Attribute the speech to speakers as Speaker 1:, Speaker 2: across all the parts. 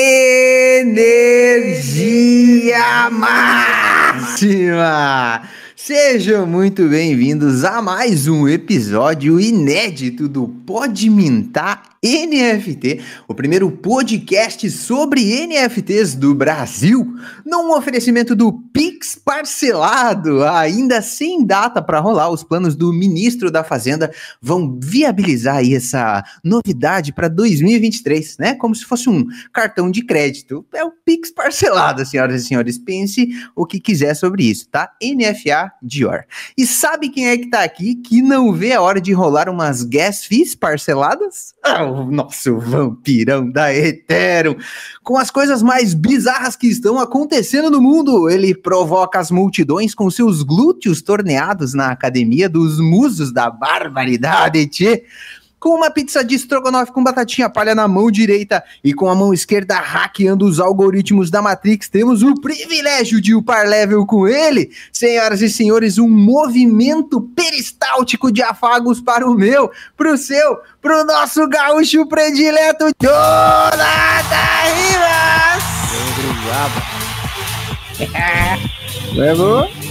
Speaker 1: Energia máxima! Sejam muito bem-vindos a mais um episódio inédito do Pode Mintar NFT, o primeiro podcast sobre NFTs do Brasil, num oferecimento do Pix parcelado, ainda sem data para rolar. Os planos do ministro da Fazenda vão viabilizar aí essa novidade para 2023, né? Como se fosse um cartão de crédito. É o Pix parcelado, senhoras e senhores. Pense o que quiser sobre isso, tá? NFA Dior. E sabe quem é que tá aqui que não vê a hora de rolar umas gas fees parceladas? Ah, o nosso vampirão da Ethereum. Com as coisas mais bizarras que estão acontecendo no mundo, ele provoca as multidões com seus glúteos torneados na academia dos musos da barbaridade, tchê com uma pizza de estrogonofe com batatinha palha na mão direita e com a mão esquerda hackeando os algoritmos da Matrix, temos o privilégio de upar level com ele. Senhoras e senhores, um movimento peristáltico de afagos para o meu, pro seu, pro nosso gaúcho predileto, Jonathan Rivas! Vamos?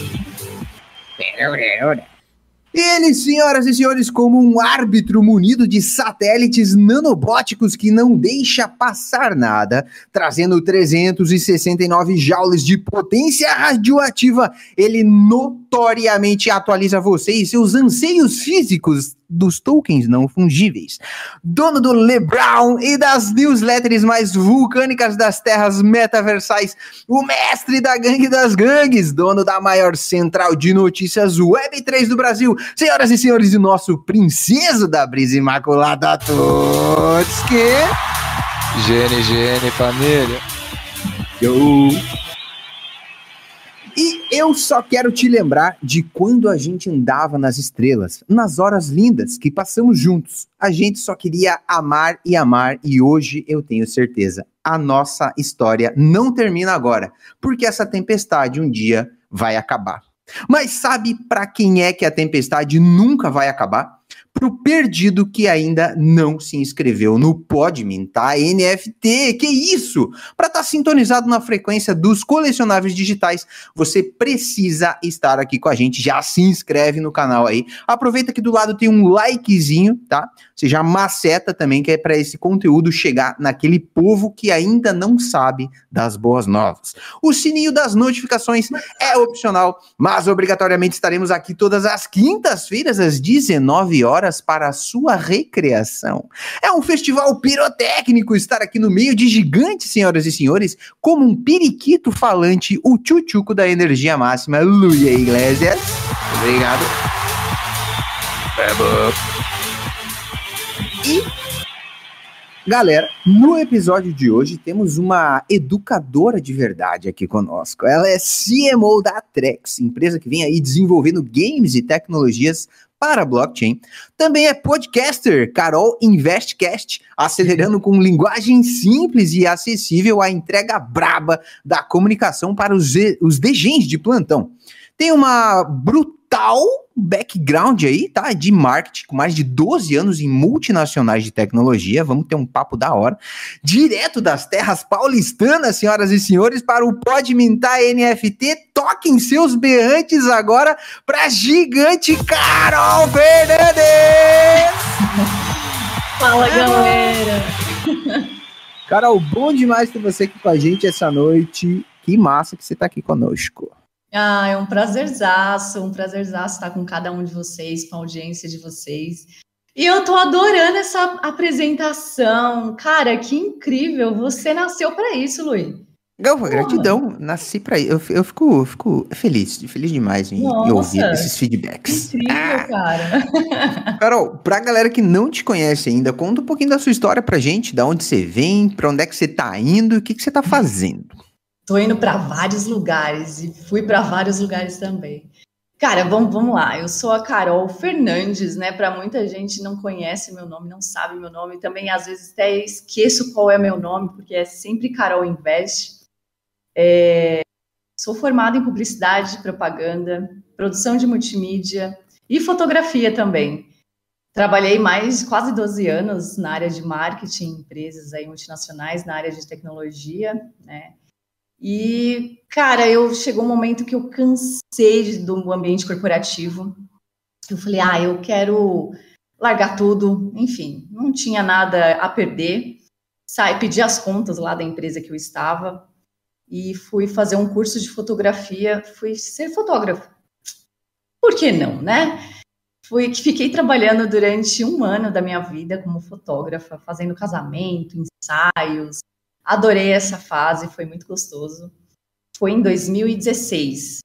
Speaker 1: Ele, senhoras e senhores, como um árbitro munido de satélites nanobóticos que não deixa passar nada, trazendo 369 joules de potência radioativa, ele notoriamente atualiza você e seus anseios físicos dos tokens não fungíveis. Dono do LeBron e das newsletters mais vulcânicas das terras metaversais, o mestre da gangue das gangues, dono da maior central de notícias Web3 do Brasil, senhoras e senhores, o nosso princeso da brisa imaculada Totski.
Speaker 2: Gene, gene, família.
Speaker 1: Yo. E eu só quero te lembrar de quando a gente andava nas estrelas, nas horas lindas que passamos juntos. A gente só queria amar e amar, e hoje eu tenho certeza, a nossa história não termina agora, porque essa tempestade um dia vai acabar. Mas sabe para quem é que a tempestade nunca vai acabar? Pro perdido que ainda não se inscreveu no Podmin, tá? NFT, que isso? Para estar tá sintonizado na frequência dos colecionáveis digitais, você precisa estar aqui com a gente. Já se inscreve no canal aí. Aproveita que do lado tem um likezinho, tá? Você já maceta também, que é para esse conteúdo chegar naquele povo que ainda não sabe das boas novas. O sininho das notificações é opcional, mas obrigatoriamente estaremos aqui todas as quintas-feiras às 19 horas horas para a sua recreação. É um festival pirotécnico estar aqui no meio de gigantes, senhoras e senhores, como um periquito falante, o tchutchuco da energia máxima, Luia Iglesias. Obrigado. E Galera, no episódio de hoje temos uma educadora de verdade aqui conosco. Ela é CMO da Trex, empresa que vem aí desenvolvendo games e tecnologias para blockchain. Também é podcaster, Carol Investcast, acelerando com linguagem simples e acessível a entrega braba da comunicação para os, os degens de plantão. Tem uma brutal background aí, tá? De marketing, com mais de 12 anos em multinacionais de tecnologia. Vamos ter um papo da hora. Direto das terras paulistanas, senhoras e senhores, para o Pode Mintar NFT. Toquem seus berrantes agora para gigante Carol Fernandes!
Speaker 3: Fala, galera!
Speaker 1: Carol, bom demais ter você aqui com a gente essa noite. Que massa que você está aqui conosco.
Speaker 3: Ah, é um prazerzaço, um prazerzaço estar com cada um de vocês, com a audiência de vocês. E eu tô adorando essa apresentação. Cara, que incrível! Você nasceu para isso, Luiz.
Speaker 1: Galva, gratidão. Nasci para isso. Eu, eu fico, fico feliz, feliz demais em, em ouvir esses feedbacks.
Speaker 3: Incrível, ah. cara.
Speaker 1: Carol, pra galera que não te conhece ainda, conta um pouquinho da sua história pra gente, da onde você vem, pra onde é que você tá indo e o que, que você tá fazendo.
Speaker 3: Tô indo para vários lugares e fui para vários lugares também. Cara, vamos, vamos lá. Eu sou a Carol Fernandes, né? Para muita gente não conhece meu nome, não sabe meu nome. Também às vezes até esqueço qual é meu nome, porque é sempre Carol Invest. É... Sou formada em publicidade, propaganda, produção de multimídia e fotografia também. Trabalhei mais quase 12 anos na área de marketing, empresas aí multinacionais, na área de tecnologia, né? E, cara, eu chegou um momento que eu cansei do ambiente corporativo. Eu falei, ah, eu quero largar tudo, enfim, não tinha nada a perder. Sai, pedi as contas lá da empresa que eu estava e fui fazer um curso de fotografia, fui ser fotógrafo. Por que não, né? Fui, fiquei trabalhando durante um ano da minha vida como fotógrafa, fazendo casamento, ensaios. Adorei essa fase, foi muito gostoso. Foi em 2016.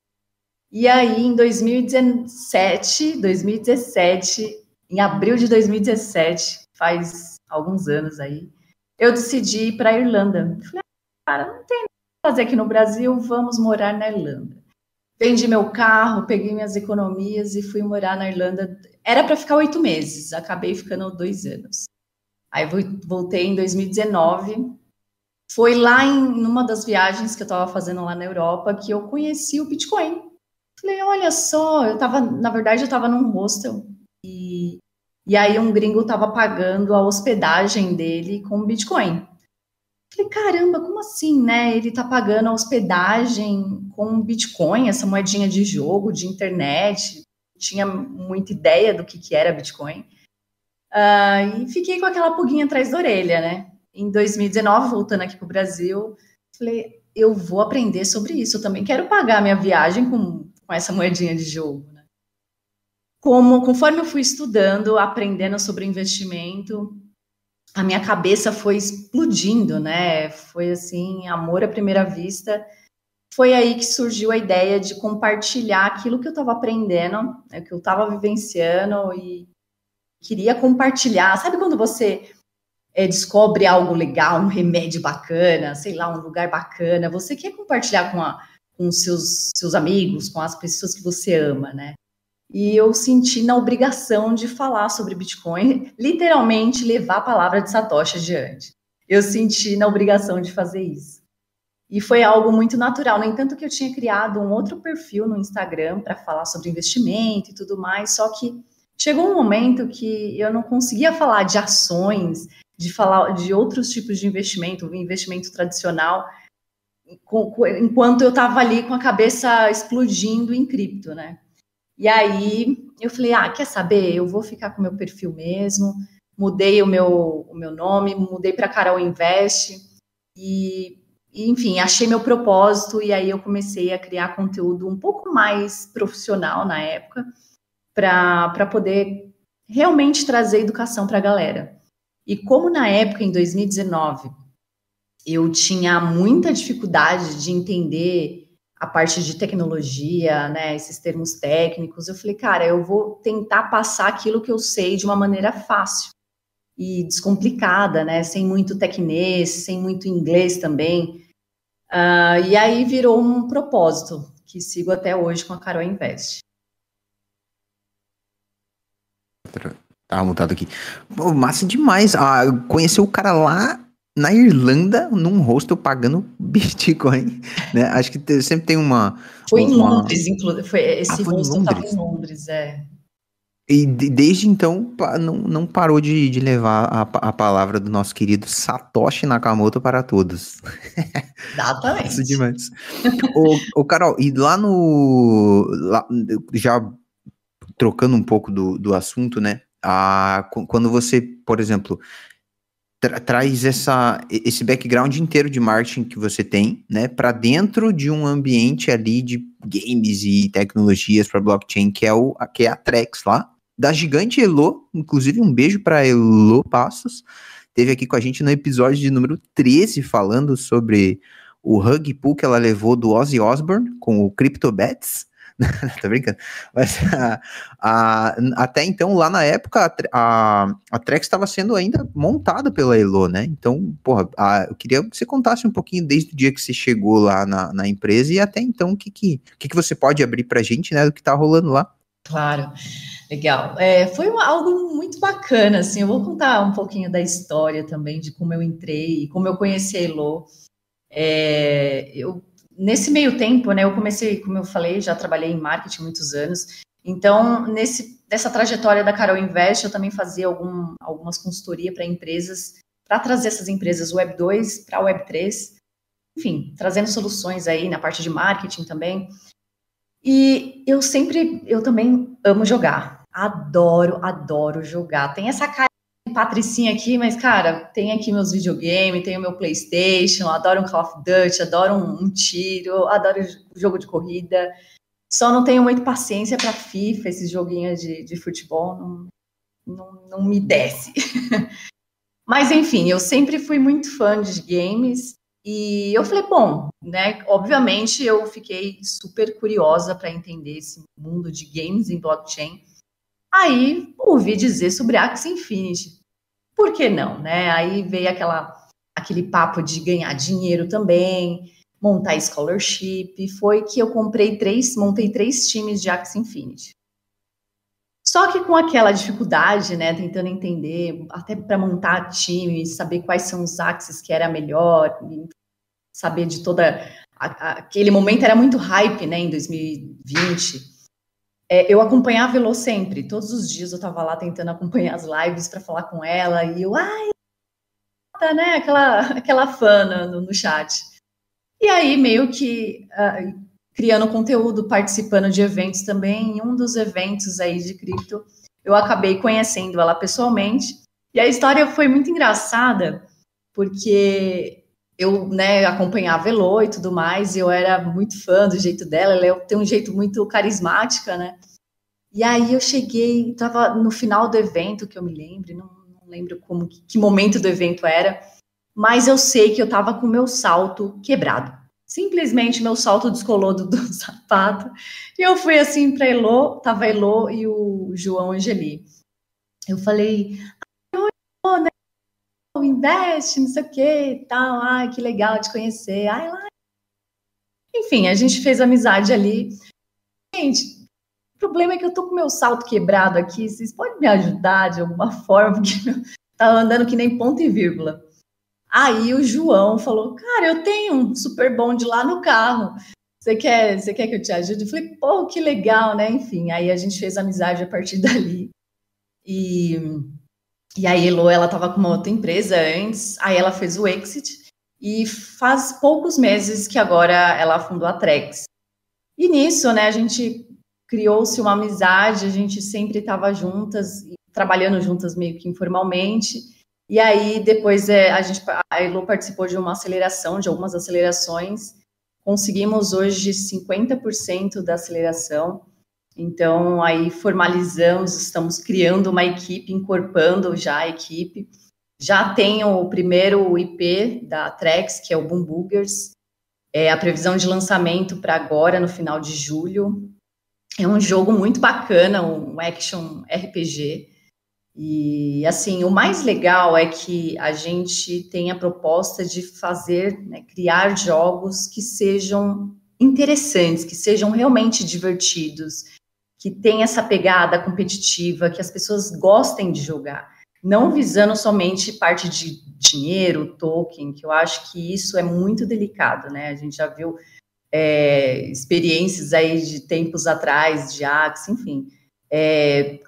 Speaker 3: E aí, em 2017, 2017, em abril de 2017, faz alguns anos aí, eu decidi ir para a Irlanda. Falei, ah, cara, não tem nada a fazer aqui no Brasil, vamos morar na Irlanda. Vendi meu carro, peguei minhas economias e fui morar na Irlanda. Era para ficar oito meses, acabei ficando dois anos. Aí voltei em 2019. Foi lá em numa das viagens que eu estava fazendo lá na Europa que eu conheci o Bitcoin. Falei, olha só, eu estava, na verdade, eu estava num hostel e, e aí um gringo estava pagando a hospedagem dele com Bitcoin. Falei, caramba, como assim, né? Ele tá pagando a hospedagem com Bitcoin, essa moedinha de jogo, de internet. Tinha muita ideia do que, que era Bitcoin. Uh, e fiquei com aquela pulguinha atrás da orelha, né? Em 2019, voltando aqui para o Brasil, falei, eu vou aprender sobre isso. Eu também quero pagar minha viagem com, com essa moedinha de jogo. Né? Como, conforme eu fui estudando, aprendendo sobre investimento, a minha cabeça foi explodindo, né? Foi assim, amor à primeira vista. Foi aí que surgiu a ideia de compartilhar aquilo que eu estava aprendendo, né, que eu estava vivenciando e queria compartilhar. Sabe quando você é, descobre algo legal, um remédio bacana, sei lá, um lugar bacana, você quer compartilhar com, a, com seus, seus amigos, com as pessoas que você ama, né? e eu senti na obrigação de falar sobre Bitcoin, literalmente levar a palavra de Satoshi adiante. Eu senti na obrigação de fazer isso. E foi algo muito natural. No entanto, que eu tinha criado um outro perfil no Instagram para falar sobre investimento e tudo mais, só que chegou um momento que eu não conseguia falar de ações, de falar de outros tipos de investimento, investimento tradicional, enquanto eu estava ali com a cabeça explodindo em cripto, né? E aí eu falei, ah, quer saber? Eu vou ficar com o meu perfil mesmo. Mudei o meu, o meu nome, mudei para Carol Invest e, e, enfim, achei meu propósito e aí eu comecei a criar conteúdo um pouco mais profissional na época para poder realmente trazer educação para a galera. E como na época, em 2019, eu tinha muita dificuldade de entender a parte de tecnologia, né, esses termos técnicos, eu falei, cara, eu vou tentar passar aquilo que eu sei de uma maneira fácil e descomplicada, né, sem muito tecnês, sem muito inglês também. Uh, e aí virou um propósito que sigo até hoje com a Carol Invest.
Speaker 1: Tava mutado aqui. Pô, massa demais. Ah, conheceu o cara lá na Irlanda, num hostel pagando Bitcoin, né? Acho que sempre tem uma...
Speaker 3: Foi uma... em Londres, inclusive. Foi, esse ah, foi hostel estava em Londres, é.
Speaker 1: E desde então não, não parou de, de levar a, a palavra do nosso querido Satoshi Nakamoto para todos.
Speaker 3: Exatamente. Isso
Speaker 1: demais. ô, ô, Carol, e lá no. Lá, já trocando um pouco do, do assunto, né? A, quando você, por exemplo, tra traz essa, esse background inteiro de marketing que você tem, né, para dentro de um ambiente ali de games e tecnologias para blockchain, que é, o, que é a Trex lá, da gigante Elo, inclusive um beijo para Elo Passos, teve aqui com a gente no episódio de número 13 falando sobre o rug pull que ela levou do Ozzy Osbourne com o CryptoBets, tá brincando? Mas a, a, até então, lá na época, a, a Trex estava sendo ainda montada pela Elo, né? Então, porra, a, eu queria que você contasse um pouquinho desde o dia que você chegou lá na, na empresa e até então, o que, que, que, que você pode abrir pra gente, né, do que tá rolando lá.
Speaker 3: Claro, legal. É, foi uma, algo muito bacana, assim, eu vou contar um pouquinho da história também, de como eu entrei, como eu conheci a Elo. É, eu nesse meio tempo, né, eu comecei, como eu falei, já trabalhei em marketing muitos anos, Então, nesse, nessa trajetória da Carol Invest, eu também fazia algum, algumas consultoria para empresas, para trazer essas empresas Web 2 para Web 3, enfim, trazendo soluções aí na parte de marketing também. E eu sempre, eu também amo jogar. Adoro, adoro jogar. Tem essa cara patricinha aqui, mas, cara, tem aqui meus videogames, tem o meu Playstation, adoro um Call of Duty, adoro um, um tiro, adoro jogo de corrida. Só não tenho muita paciência para FIFA, esses joguinhos de, de futebol, não, não, não me desce. Mas, enfim, eu sempre fui muito fã de games e eu falei, bom, né? Obviamente eu fiquei super curiosa para entender esse mundo de games em blockchain. Aí ouvi dizer sobre Axie Infinity. Por que não, né? Aí veio aquela aquele papo de ganhar dinheiro também, montar scholarship. Foi que eu comprei três, montei três times de Axie Infinity. Só que com aquela dificuldade, né, tentando entender, até para montar time, saber quais são os axes que era melhor, saber de toda aquele momento era muito hype, né, em 2020. É, eu acompanhava a Elo sempre, todos os dias eu estava lá tentando acompanhar as lives para falar com ela e eu, ai, tá, né, aquela aquela fã no, no chat. E aí meio que uh, criando conteúdo, participando de eventos também. Em um dos eventos aí de cripto, eu acabei conhecendo ela pessoalmente. E a história foi muito engraçada, porque eu né, acompanhava Elo e tudo mais, e eu era muito fã do jeito dela, ela tem um jeito muito carismática, né? E aí eu cheguei, estava no final do evento, que eu me lembro, não, não lembro como que momento do evento era, mas eu sei que eu estava com meu salto quebrado. Simplesmente meu salto descolou do, do sapato. E eu fui assim para Elô, tava Elô e o João Angeli. Eu falei, oi, né? Investe, não sei o que, tal, ai, que legal de conhecer. Ai, lá. Enfim, a gente fez amizade ali. Gente, o problema é que eu tô com meu salto quebrado aqui. Vocês podem me ajudar de alguma forma? Porque tá andando que nem ponto e vírgula. Aí o João falou: Cara, eu tenho um super bonde lá no carro. Você quer, você quer que eu te ajude? Eu falei: Pô, que legal, né? Enfim, aí a gente fez amizade a partir dali. E, e aí, Elo, ela estava com uma outra empresa antes, aí ela fez o exit. E faz poucos meses que agora ela fundou a Trex. E nisso, né, a gente criou-se uma amizade, a gente sempre estava juntas, trabalhando juntas meio que informalmente. E aí, depois, é, a gente, a Elo participou de uma aceleração, de algumas acelerações. Conseguimos hoje 50% da aceleração. Então, aí formalizamos, estamos criando uma equipe, encorpando já a equipe. Já tem o primeiro IP da Trex, que é o Boom Boogers. É a previsão de lançamento para agora, no final de julho. É um jogo muito bacana, um action RPG. E assim, o mais legal é que a gente tem a proposta de fazer, né, criar jogos que sejam interessantes, que sejam realmente divertidos, que tenham essa pegada competitiva, que as pessoas gostem de jogar, não visando somente parte de dinheiro, token, que eu acho que isso é muito delicado, né? A gente já viu é, experiências aí de tempos atrás, de Axie, enfim. É,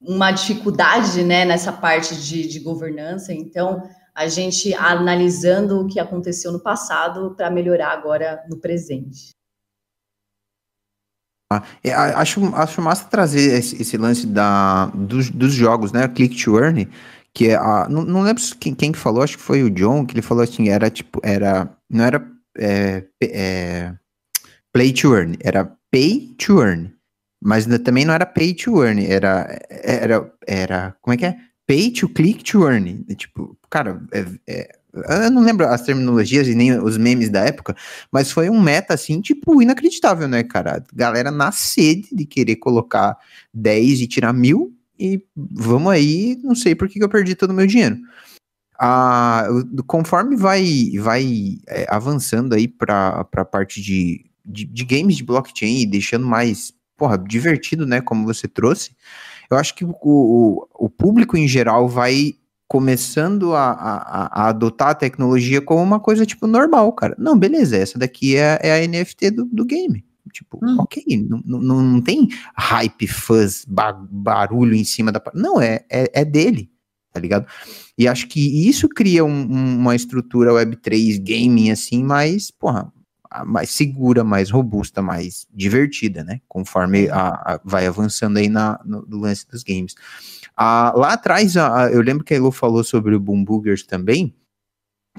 Speaker 3: uma dificuldade né, nessa parte de, de governança, então a gente analisando o que aconteceu no passado para melhorar agora no presente.
Speaker 1: É, acho, acho massa trazer esse, esse lance da, dos, dos, jogos, né? Click to Earn, que é a, não, não lembro quem, quem que falou, acho que foi o John, que ele falou assim, era tipo, era, não era é, é, play to earn, era pay to earn. Mas também não era pay to earn, era, era, era, como é que é? Pay to click to earn. Tipo, cara, é, é, eu não lembro as terminologias e nem os memes da época, mas foi um meta, assim, tipo, inacreditável, né, cara? Galera na sede de querer colocar 10 e tirar mil, e vamos aí, não sei por que, eu perdi todo o meu dinheiro. Ah, conforme vai, vai é, avançando aí para a parte de, de, de games de blockchain e deixando mais porra, divertido, né? Como você trouxe. Eu acho que o, o, o público em geral vai começando a, a, a, adotar a tecnologia como uma coisa, tipo, normal, cara. Não, beleza, essa daqui é, é a NFT do, do game. Tipo, hum. ok, não, não, não tem hype, fuzz, barulho em cima da. Não, é, é, é dele, tá ligado? E acho que isso cria um, uma estrutura Web3 gaming assim, mais, porra, mais segura, mais robusta, mais divertida, né? Conforme a, a vai avançando aí na, no, no lance dos games. Ah, lá atrás, a, eu lembro que a Elo falou sobre o Boom Boogers também,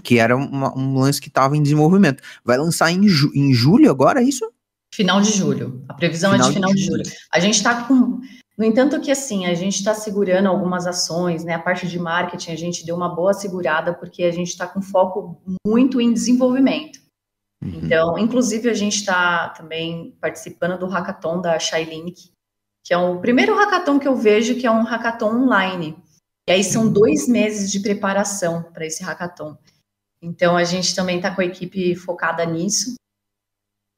Speaker 1: que era uma, um lance que estava em desenvolvimento. Vai lançar em, ju, em julho agora, é isso?
Speaker 3: Final de julho. A previsão final é de final de, de julho. julho. A gente está com no entanto que assim, a gente está segurando algumas ações, né? A parte de marketing a gente deu uma boa segurada porque a gente está com foco muito em desenvolvimento. Uhum. Então, inclusive a gente está também participando do hackathon da Shylink, que é o primeiro hackathon que eu vejo que é um hackathon online. E aí são dois meses de preparação para esse hackathon. Então a gente também está com a equipe focada nisso,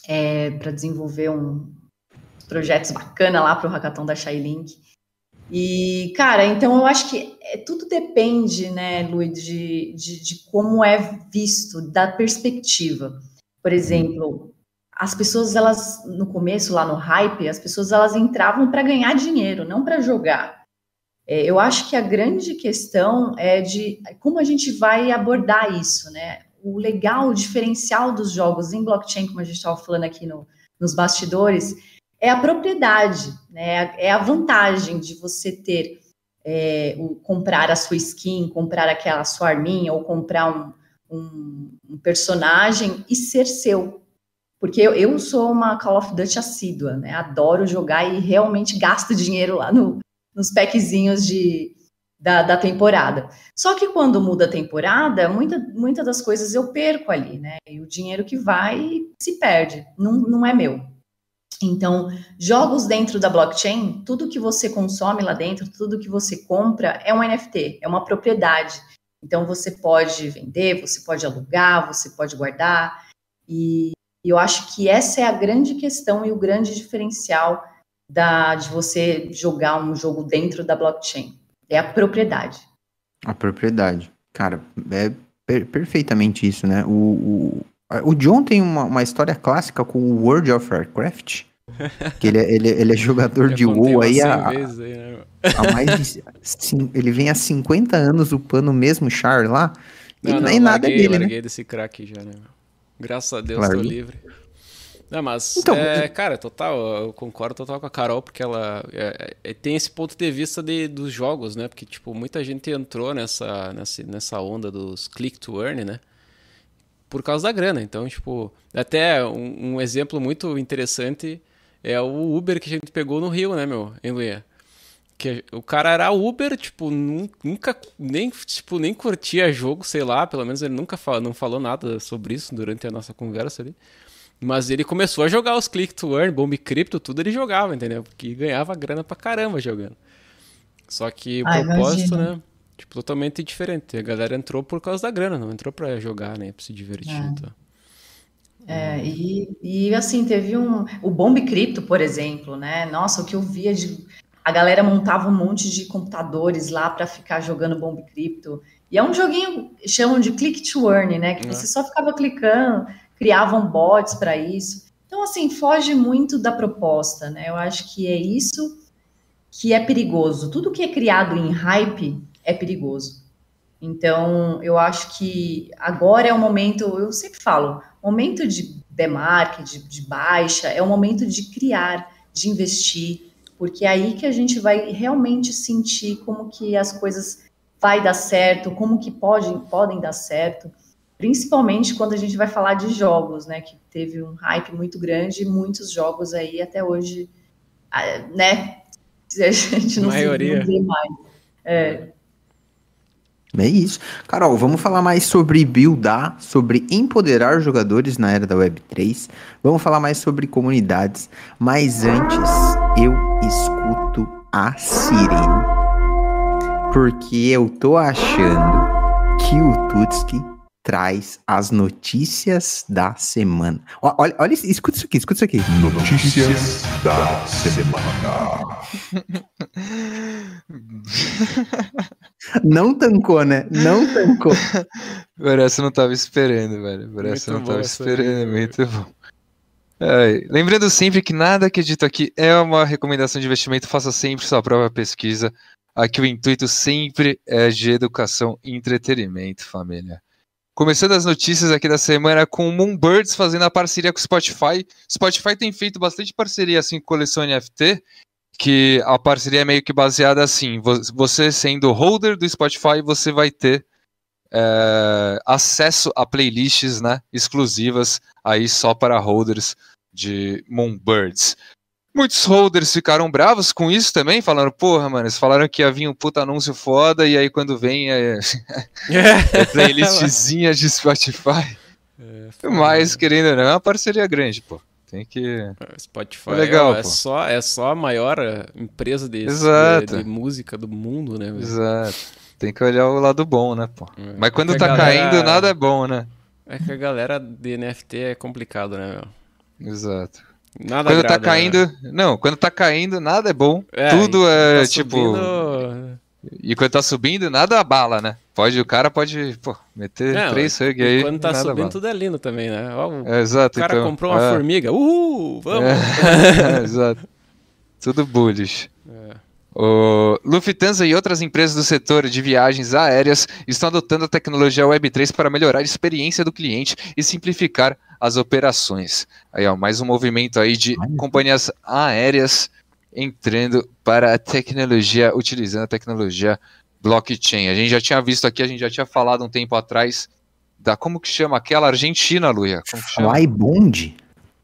Speaker 3: é, para desenvolver um, projetos bacana lá para o hackathon da Shylink. E, cara, então eu acho que é, tudo depende, né, Luiz, de, de, de, como é visto, da perspectiva. Por exemplo, as pessoas, elas, no começo, lá no hype, as pessoas, elas entravam para ganhar dinheiro, não para jogar. É, eu acho que a grande questão é de como a gente vai abordar isso, né? O legal, o diferencial dos jogos em blockchain, como a gente estava falando aqui no, nos bastidores, é a propriedade, né? É a vantagem de você ter é, o, comprar a sua skin, comprar aquela sua arminha ou comprar um, um, um personagem e ser seu. Porque eu, eu, sou uma Call of Duty assídua, né? Adoro jogar e realmente gasto dinheiro lá no, nos packzinhos de, da, da, temporada. Só que quando muda a temporada, muitas muita das coisas eu perco ali, né? E o dinheiro que vai se perde, não, não é meu. Então, jogos dentro da blockchain, tudo que você consome lá dentro, tudo que você compra é um NFT, é uma propriedade. Então, você pode vender, você pode alugar, você pode guardar. E eu acho que essa é a grande questão e o grande diferencial da, de você jogar um jogo dentro da blockchain. É a propriedade.
Speaker 1: A propriedade. Cara, é per perfeitamente isso, né? O, o, o John tem uma, uma história clássica com o World of Warcraft. Que ele, é, ele, ele é jogador de WoW aí há, né? mais de. Sim, ele vem há 50 anos upando o mesmo char lá.
Speaker 2: Não, e não, nem nada larguei, dele, larguei né? desse crack já, né? Graças a Deus Larguei. tô livre. Não, mas, então, é, cara, total, eu concordo total com a Carol, porque ela é, é, tem esse ponto de vista de, dos jogos, né? Porque, tipo, muita gente entrou nessa, nessa, nessa onda dos click to earn, né? por causa da grana. Então, tipo, até um, um, exemplo muito interessante é o Uber que a gente pegou no Rio, né, meu, em Luia. Que o cara era Uber, tipo, nunca nem, tipo, nem curtia jogo, sei lá, pelo menos ele nunca falou, não falou nada sobre isso durante a nossa conversa ali. Mas ele começou a jogar os Click to Earn, Bomb Crypto, tudo ele jogava, entendeu? Porque ganhava grana pra caramba jogando. Só que o Ai, propósito, imagina. né? Tipo, totalmente diferente. A galera entrou por causa da grana, não entrou pra jogar, né? Pra se divertir. É. Então.
Speaker 3: É, e, e assim, teve um. O Bomb Cripto, por exemplo, né? Nossa, o que eu via de. A galera montava um monte de computadores lá para ficar jogando Bomb Cripto. E é um joguinho, chamam de click to earn, né? Que é. você só ficava clicando, criavam bots para isso. Então, assim, foge muito da proposta, né? Eu acho que é isso que é perigoso. Tudo que é criado em hype é perigoso. Então, eu acho que agora é o momento, eu sempre falo, momento de market, de, de baixa, é o momento de criar, de investir, porque é aí que a gente vai realmente sentir como que as coisas vai dar certo, como que pode, podem dar certo, principalmente quando a gente vai falar de jogos, né, que teve um hype muito grande, muitos jogos aí até hoje, ah, né, a gente não,
Speaker 2: maioria.
Speaker 3: vê mais. É,
Speaker 1: é isso. Carol, vamos falar mais sobre buildar, sobre empoderar jogadores na era da Web3. Vamos falar mais sobre comunidades. Mas antes, eu escuto a sirene. Porque eu tô achando que o Tutski traz as notícias da semana. Olha, olha, escuta isso aqui, escuta isso aqui.
Speaker 4: Notícias da semana.
Speaker 1: Não tancou, né? Não tancou.
Speaker 2: Parece não tava esperando, velho. Parece não tava esperando, é muito bom.
Speaker 5: É, lembrando sempre que nada que dito aqui é uma recomendação de investimento, faça sempre sua própria pesquisa. Aqui o intuito sempre é de educação e entretenimento, família. Começando as notícias aqui da semana com Moonbirds fazendo a parceria com o Spotify. Spotify tem feito bastante parceria assim com coleção NFT, que a parceria é meio que baseada assim, você sendo holder do Spotify, você vai ter é, acesso a playlists né, exclusivas aí só para holders de Moonbirds. Muitos holders ficaram bravos com isso também, falando, porra, mano, eles falaram que havia um puta anúncio foda, e aí quando vem é, é playlistzinha de Spotify. É, Mas, querendo ou não, é uma parceria grande, pô. Tem que. É,
Speaker 2: Spotify é, legal, é, é só, é só a maior empresa de, de, de música do mundo, né?
Speaker 5: Exato. Tem que olhar o lado bom, né, pô? É. Mas quando tá galera... caindo, nada é bom, né?
Speaker 2: É que a galera de NFT é complicado, né,
Speaker 5: meu? Exato. Nada quando tá agrada, tá caindo. Né? Não, quando tá caindo, nada é bom. É, Tudo é tá tipo. Subindo... E quando tá subindo, nada abala, né? Pode, o cara pode pô, meter não, três hug aí.
Speaker 2: Quando tá subindo, abala. tudo é lindo também, né?
Speaker 5: O é, exato,
Speaker 2: o cara
Speaker 5: então,
Speaker 2: comprou uma é. formiga. Uhul, vamos!
Speaker 5: É, exato. Tudo bullish. É. O Lufthansa e outras empresas do setor de viagens aéreas estão adotando a tecnologia Web3 para melhorar a experiência do cliente e simplificar as operações. Aí, ó, mais um movimento aí de companhias aéreas entrando para a tecnologia, utilizando a tecnologia blockchain. A gente já tinha visto aqui, a gente já tinha falado um tempo atrás da como que chama aquela Argentina, Luia? Como que chama?
Speaker 1: Flybond.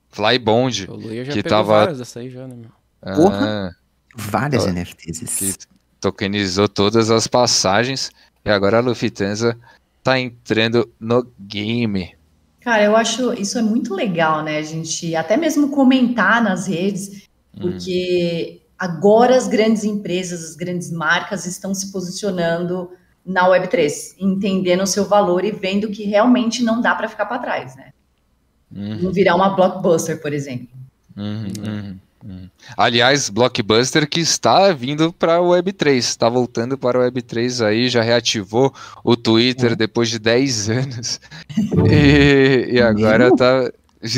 Speaker 5: Flybond.
Speaker 2: O Luia já que pegou tava... várias dessa aí já, né,
Speaker 1: meu? Porra. Ah, Várias NFTs.
Speaker 5: Que tokenizou todas as passagens e agora a Lufthansa tá entrando no game.
Speaker 3: Cara, eu acho isso é muito legal, né? A gente até mesmo comentar nas redes, hum. porque hum. agora as grandes empresas, as grandes marcas estão se posicionando na Web3, entendendo o seu valor e vendo que realmente não dá para ficar para trás, né? Uhum. Não virar uma blockbuster, por exemplo.
Speaker 5: Uhum, uhum. Hum. Aliás, Blockbuster que está vindo para o Web3, está voltando para o Web3 aí, já reativou o Twitter hum. depois de 10 anos. e, e, agora está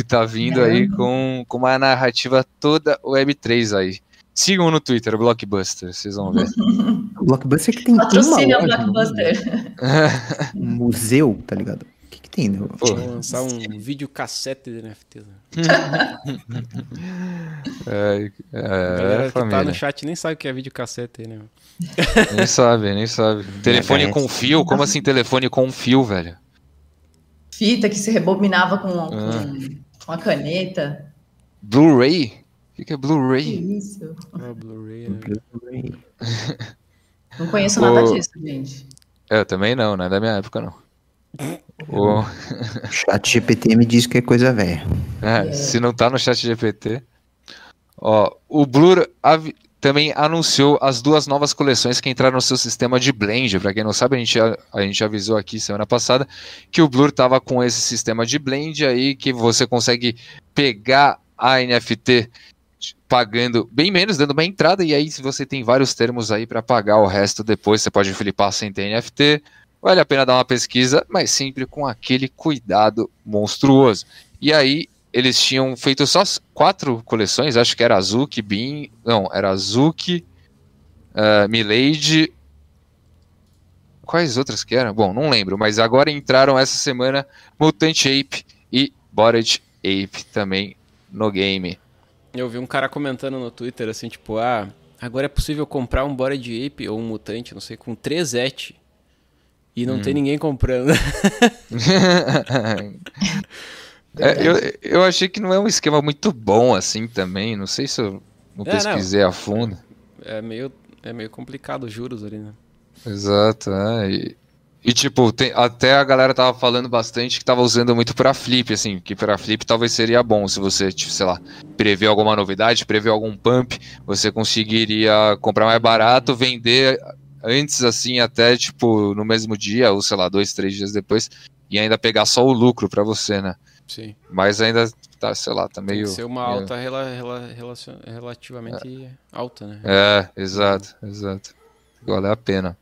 Speaker 5: tá vindo aí com, com uma narrativa toda Web3 aí. Sigam no Twitter, Blockbuster, vocês vão ver.
Speaker 1: Blockbuster que tem Patrocina uma loja, Blockbuster. Um museu, tá ligado? Né?
Speaker 2: Pô, lançar um vídeo cassete de NFT.
Speaker 5: É, é,
Speaker 2: a galera que tá no chat nem sabe o que é vídeo cassete, né?
Speaker 5: Nem sabe, nem sabe. Telefone com fio? Como assim telefone com fio, velho?
Speaker 3: Fita que se rebobinava com, ah. com uma caneta.
Speaker 5: Blu-ray? O que é Blu-ray?
Speaker 3: Isso. Oh, Blu-ray. Né? Blu não conheço nada o... disso, gente.
Speaker 5: Eu também não, não é da minha época, não. O...
Speaker 1: chat GPT me diz que é coisa velha.
Speaker 5: É, se não tá no chat GPT. Ó, o Blur também anunciou as duas novas coleções que entraram no seu sistema de blend. Para quem não sabe, a gente, a gente avisou aqui semana passada que o Blur tava com esse sistema de blend aí que você consegue pegar a NFT pagando bem menos, dando uma entrada, e aí se você tem vários termos aí para pagar o resto depois, você pode flipar sem ter NFT, Vale a pena dar uma pesquisa, mas sempre com aquele cuidado monstruoso. E aí, eles tinham feito só quatro coleções, acho que era Azuki, Bin. Não, era Azuki, uh, Milady. Quais outras que eram? Bom, não lembro, mas agora entraram essa semana Mutant Ape e Bored Ape também no game.
Speaker 2: Eu vi um cara comentando no Twitter assim, tipo, ah, agora é possível comprar um Bored Ape ou um mutante, não sei, com 3 et e não hum. tem ninguém comprando.
Speaker 5: é, eu, eu achei que não é um esquema muito bom assim também. Não sei se eu não é, pesquisei não. a fundo.
Speaker 2: É meio, é meio complicado os juros ali, né?
Speaker 5: Exato, é. E, e tipo, tem, até a galera tava falando bastante que tava usando muito para flip, assim, que para flip talvez seria bom se você, tipo, sei lá, prever alguma novidade, prever algum pump, você conseguiria comprar mais barato, vender antes, assim, até, tipo, no mesmo dia, ou sei lá, dois, três dias depois, e ainda pegar só o lucro para você, né?
Speaker 2: Sim.
Speaker 5: Mas ainda tá, sei lá, tá meio. Tem
Speaker 2: ser uma meio... alta rela, rela, relacion, relativamente é. alta, né?
Speaker 5: É, exato, exato. Vale a pena.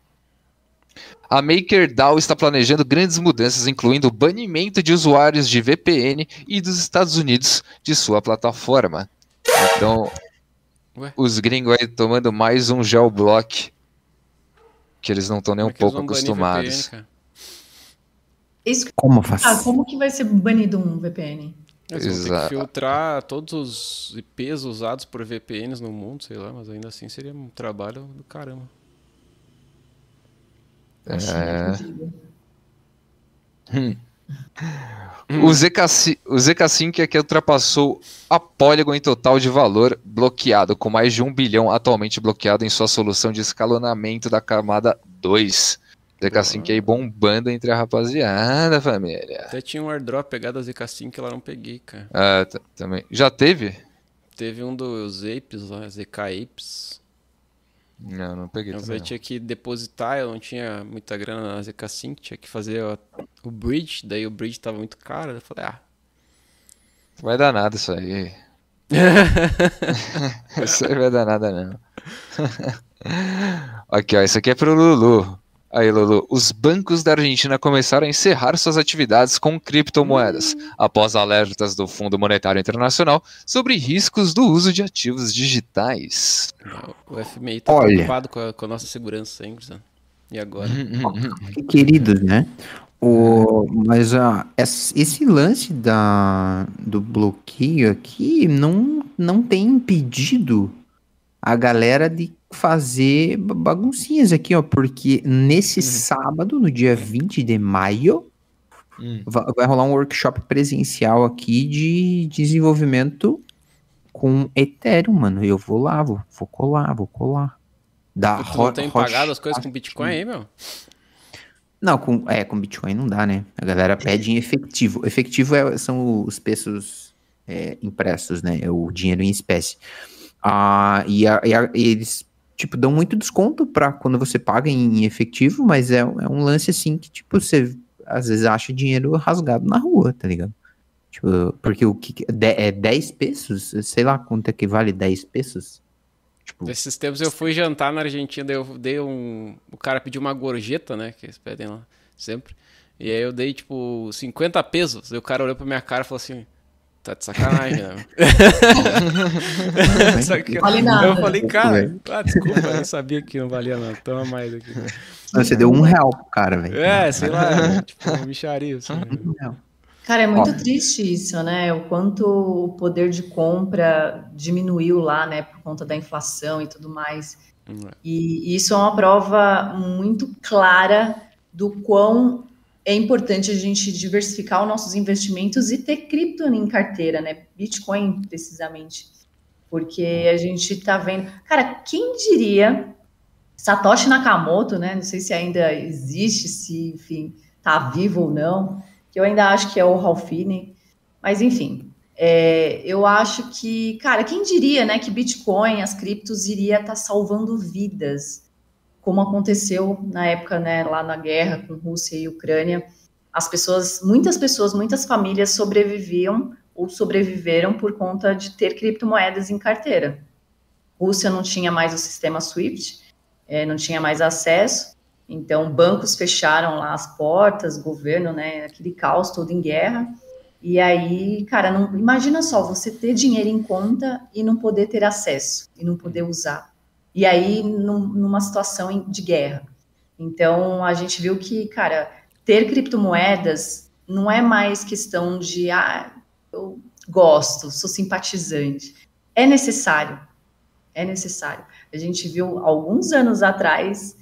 Speaker 5: A MakerDAO está planejando grandes mudanças, incluindo o banimento de usuários de VPN e dos Estados Unidos de sua plataforma. Então, Ué? os gringos aí tomando mais um geoblock que eles não estão nem um é pouco acostumados. VPN,
Speaker 3: Isso... Como faz? Ah, como que vai ser banido um VPN?
Speaker 2: Eles vão ter que filtrar todos os IPs usados por VPNs no mundo, sei lá, mas ainda assim seria um trabalho do caramba.
Speaker 5: É... Hum. O, ZK, o ZK5 é que ultrapassou a Polygon em total de valor bloqueado, com mais de um bilhão atualmente bloqueado em sua solução de escalonamento da camada 2. ZK5 aí bombando entre a rapaziada, família.
Speaker 2: Até tinha um airdrop pegado a ZK5 que lá não peguei, cara.
Speaker 5: Ah, também. Já teve?
Speaker 2: Teve um dos Apes lá, ZK Apes.
Speaker 5: Não, não peguei.
Speaker 2: Eu tinha que depositar, eu não tinha muita grana na ZK5, tinha que fazer ó, o bridge, daí o bridge tava muito caro, eu falei, ah.
Speaker 5: Vai dar nada isso aí. isso aí vai dar nada não. Aqui, ó, isso aqui é pro Lulu. Aí, Lulu, os bancos da Argentina começaram a encerrar suas atividades com criptomoedas, após alertas do Fundo Monetário Internacional sobre riscos do uso de ativos digitais.
Speaker 2: O FMI está preocupado com a, com a, nossa segurança sempre, E agora?
Speaker 1: Queridos, né? O, mas uh, esse lance da, do bloqueio aqui não, não tem impedido a galera de fazer baguncinhas aqui, ó, porque nesse uhum. sábado, no dia 20 de maio, uhum. vai, rolar um workshop presencial aqui de desenvolvimento com Ethereum, mano. Eu vou lá, vou, vou colar, vou colar.
Speaker 2: Da tu não tem pagado as coisas com Bitcoin aí, meu?
Speaker 1: Não, com, é, com Bitcoin não dá, né? A galera pede em efetivo. Efetivo é, são os preços é, impressos, né? É o dinheiro em espécie. Ah, e, a, e a, eles, tipo, dão muito desconto para quando você paga em efetivo, mas é, é um lance assim que, tipo, você às vezes acha dinheiro rasgado na rua, tá ligado? Tipo, porque o que é 10 pesos? Sei lá quanto é que vale 10 pesos.
Speaker 2: Tipo, Esses tempos eu fui jantar na Argentina, daí eu dei um. O cara pediu uma gorjeta, né? Que eles pedem lá sempre. E aí eu dei, tipo, 50 pesos. Aí o cara olhou pra minha cara e falou assim: Tá de sacanagem, né? que, vale nada. Eu falei, cara, ah, desculpa, eu não sabia que não valia nada. Toma mais aqui.
Speaker 1: Não, você deu um real pro cara, velho.
Speaker 2: É, sei lá, tipo, um micharia. Assim, né?
Speaker 3: Cara, é muito Ó. triste isso, né? O quanto o poder de compra diminuiu lá, né? Por conta da inflação e tudo mais. É. E isso é uma prova muito clara do quão é importante a gente diversificar os nossos investimentos e ter cripto em carteira, né? Bitcoin, precisamente. Porque a gente tá vendo. Cara, quem diria Satoshi Nakamoto, né? Não sei se ainda existe, se, enfim, tá vivo ou não. Que eu ainda acho que é o Ralph Finney. Mas, enfim, é, eu acho que, cara, quem diria, né, que Bitcoin, as criptos, iria estar tá salvando vidas como aconteceu na época, né, lá na guerra com Rússia e Ucrânia, as pessoas, muitas pessoas, muitas famílias sobreviviam ou sobreviveram por conta de ter criptomoedas em carteira. Rússia não tinha mais o sistema SWIFT, é, não tinha mais acesso, então bancos fecharam lá as portas, governo, né, aquele caos todo em guerra. E aí, cara, não, imagina só você ter dinheiro em conta e não poder ter acesso e não poder usar e aí num, numa situação de guerra. Então a gente viu que, cara, ter criptomoedas não é mais questão de ah, eu gosto, sou simpatizante. É necessário. É necessário. A gente viu alguns anos atrás,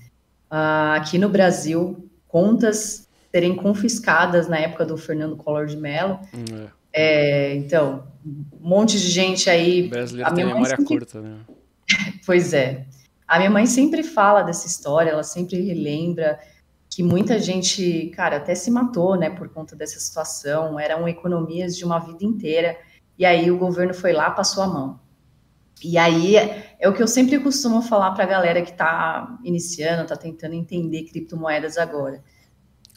Speaker 3: uh, aqui no Brasil, contas serem confiscadas na época do Fernando Collor de Mello. Hum, é. É, então, um monte de gente aí.
Speaker 2: O brasileiro tem memória curta, né?
Speaker 3: Pois é. A minha mãe sempre fala dessa história, ela sempre relembra que muita gente, cara, até se matou, né, por conta dessa situação. Eram economias de uma vida inteira. E aí o governo foi lá, passou a mão. E aí é o que eu sempre costumo falar para a galera que está iniciando, está tentando entender criptomoedas agora.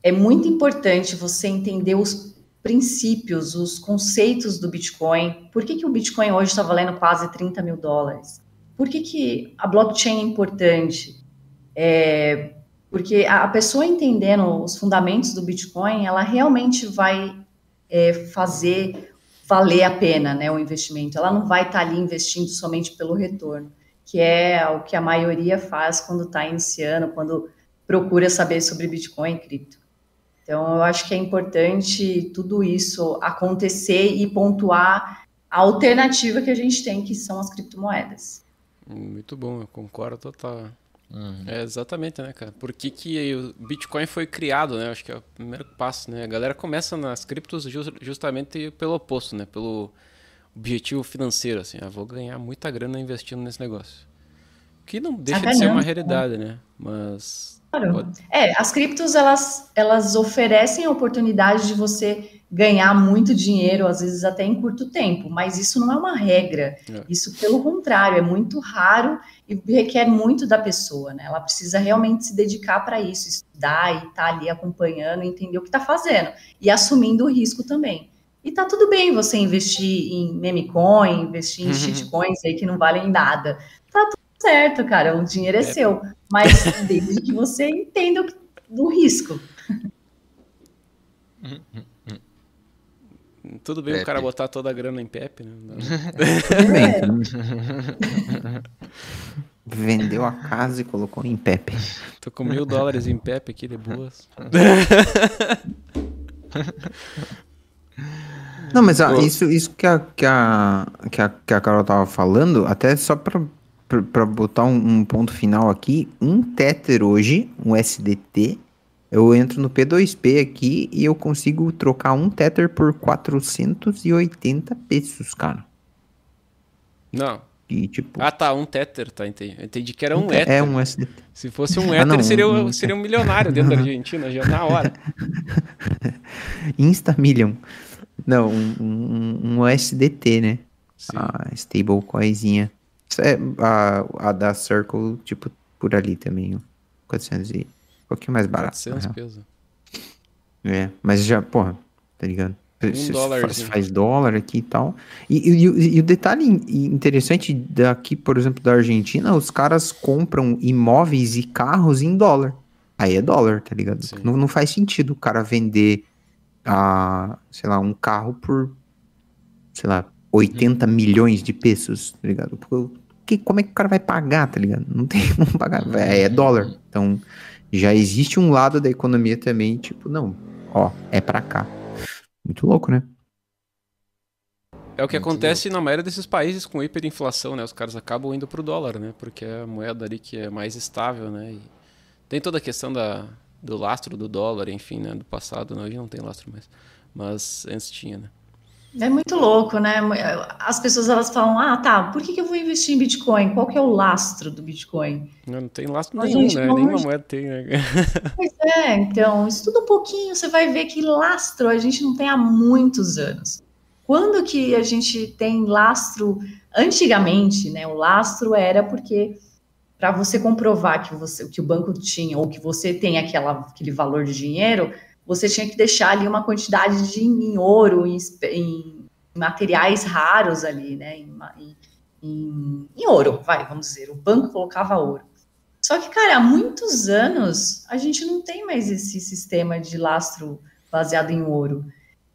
Speaker 3: É muito importante você entender os princípios, os conceitos do Bitcoin. Por que, que o Bitcoin hoje está valendo quase 30 mil dólares? Por que, que a blockchain é importante? É, Porque a pessoa entendendo os fundamentos do Bitcoin, ela realmente vai é, fazer valer a pena né, o investimento. Ela não vai estar tá ali investindo somente pelo retorno, que é o que a maioria faz quando está iniciando, quando procura saber sobre Bitcoin e cripto. Então, eu acho que é importante tudo isso acontecer e pontuar a alternativa que a gente tem, que são as criptomoedas.
Speaker 2: Muito bom, eu concordo total. Uhum. É, exatamente, né, cara? Por que, que o Bitcoin foi criado, né? Acho que é o primeiro passo, né? A galera começa nas criptos justamente pelo oposto, né? Pelo objetivo financeiro, assim. Ah, vou ganhar muita grana investindo nesse negócio. Que não deixa Até de ser uma realidade, né? Mas...
Speaker 3: Claro. É, as criptos, elas, elas oferecem a oportunidade de você ganhar muito dinheiro, às vezes até em curto tempo, mas isso não é uma regra. É. Isso, pelo contrário, é muito raro e requer muito da pessoa, né? Ela precisa realmente se dedicar para isso, estudar e estar tá ali acompanhando, entender o que está fazendo e assumindo o risco também. E tá tudo bem você investir em meme coin, investir em uhum. shitcoins aí que não valem nada. Tá tudo certo, cara, o dinheiro é, é. seu, mas desde que você entenda do risco.
Speaker 2: Tudo bem Pepe. o cara botar toda a grana em Pepe, né?
Speaker 1: Vendeu a casa e colocou em Pepe.
Speaker 2: Tô com mil dólares em Pepe aqui de boas.
Speaker 1: Não, mas ó, isso, isso que, a, que, a, que, a, que a Carol tava falando, até só pra, pra, pra botar um, um, ponto final aqui, um Tether hoje, um SDT, eu entro no P2P aqui e eu consigo trocar um Tether por 480 pesos, cara.
Speaker 2: Não.
Speaker 1: E, tipo...
Speaker 2: Ah, tá, um Tether, tá, entendi. entendi que era um, um Ether.
Speaker 1: É um SDT.
Speaker 2: Se fosse um Ether, ah, não, seria, um, seria um milionário dentro da Argentina, já na hora.
Speaker 1: Instamillion. Não, um, um, um USDT, né? Sim. A stablecoinzinha. É, a, a da Circle, tipo, por ali também, 400 e... Um pouquinho mais barato. 400 pesos. É, mas já, porra, tá ligado? Um dólar, faz, faz, dólar aqui e tal. E, e, e, e, o detalhe interessante daqui, por exemplo, da Argentina, os caras compram imóveis e carros em dólar. Aí é dólar, tá ligado? Não, não faz sentido o cara vender, a, sei lá, um carro por, sei lá, 80 hum. milhões de pesos, tá ligado? Porque, como é que o cara vai pagar, tá ligado? Não tem como pagar. É, é dólar. Então, já existe um lado da economia também, tipo, não, ó, é para cá. Muito louco, né?
Speaker 2: É o que Muito acontece louco. na maioria desses países com hiperinflação, né? Os caras acabam indo pro dólar, né? Porque é a moeda ali que é mais estável, né? E tem toda a questão da, do lastro do dólar, enfim, né? Do passado, né? hoje não tem lastro mais. Mas antes tinha, né?
Speaker 3: É muito louco, né? As pessoas elas falam, ah, tá, por que, que eu vou investir em Bitcoin? Qual que é o lastro do Bitcoin?
Speaker 2: Não, não tem lastro Mas, nenhum, gente, né? Nenhuma moeda tem. Né?
Speaker 3: Pois é, então, estuda um pouquinho, você vai ver que lastro a gente não tem há muitos anos. Quando que a gente tem lastro? Antigamente, né? O lastro era porque para você comprovar que, você, que o banco tinha ou que você tem aquela, aquele valor de dinheiro, você tinha que deixar ali uma quantidade de em ouro, em, em materiais raros ali, né? Em, em, em, ouro, vai, vamos dizer. O banco colocava ouro. Só que, cara, há muitos anos a gente não tem mais esse sistema de lastro baseado em ouro.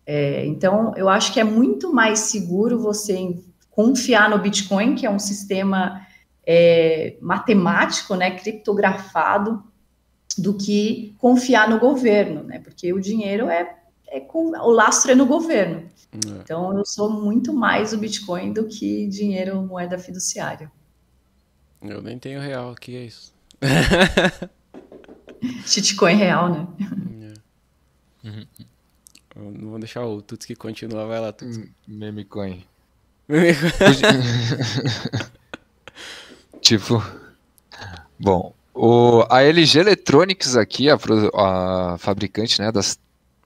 Speaker 3: É, então, eu acho que é muito mais seguro você confiar no Bitcoin, que é um sistema é, matemático, né, criptografado, do que confiar no governo, né? Porque o dinheiro é, é com, o lastro é no governo. É. Então eu sou muito mais o Bitcoin do que dinheiro moeda fiduciária.
Speaker 2: Eu nem tenho real aqui, é isso.
Speaker 3: Shitcoin real, né?
Speaker 2: É. Uhum. Não vou deixar o Tutski continuar, vai lá, Tutski.
Speaker 5: Memecoin. tipo, bom, o, a LG Electronics aqui, a, a fabricante né, das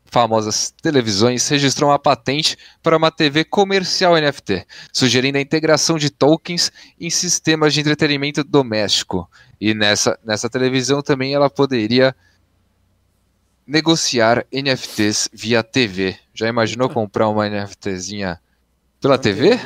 Speaker 5: famosas televisões, registrou uma patente para uma TV comercial NFT, sugerindo a integração de tokens em sistemas de entretenimento doméstico. E nessa, nessa televisão também ela poderia negociar NFTs via TV. Já imaginou comprar uma NFTzinha pela TV?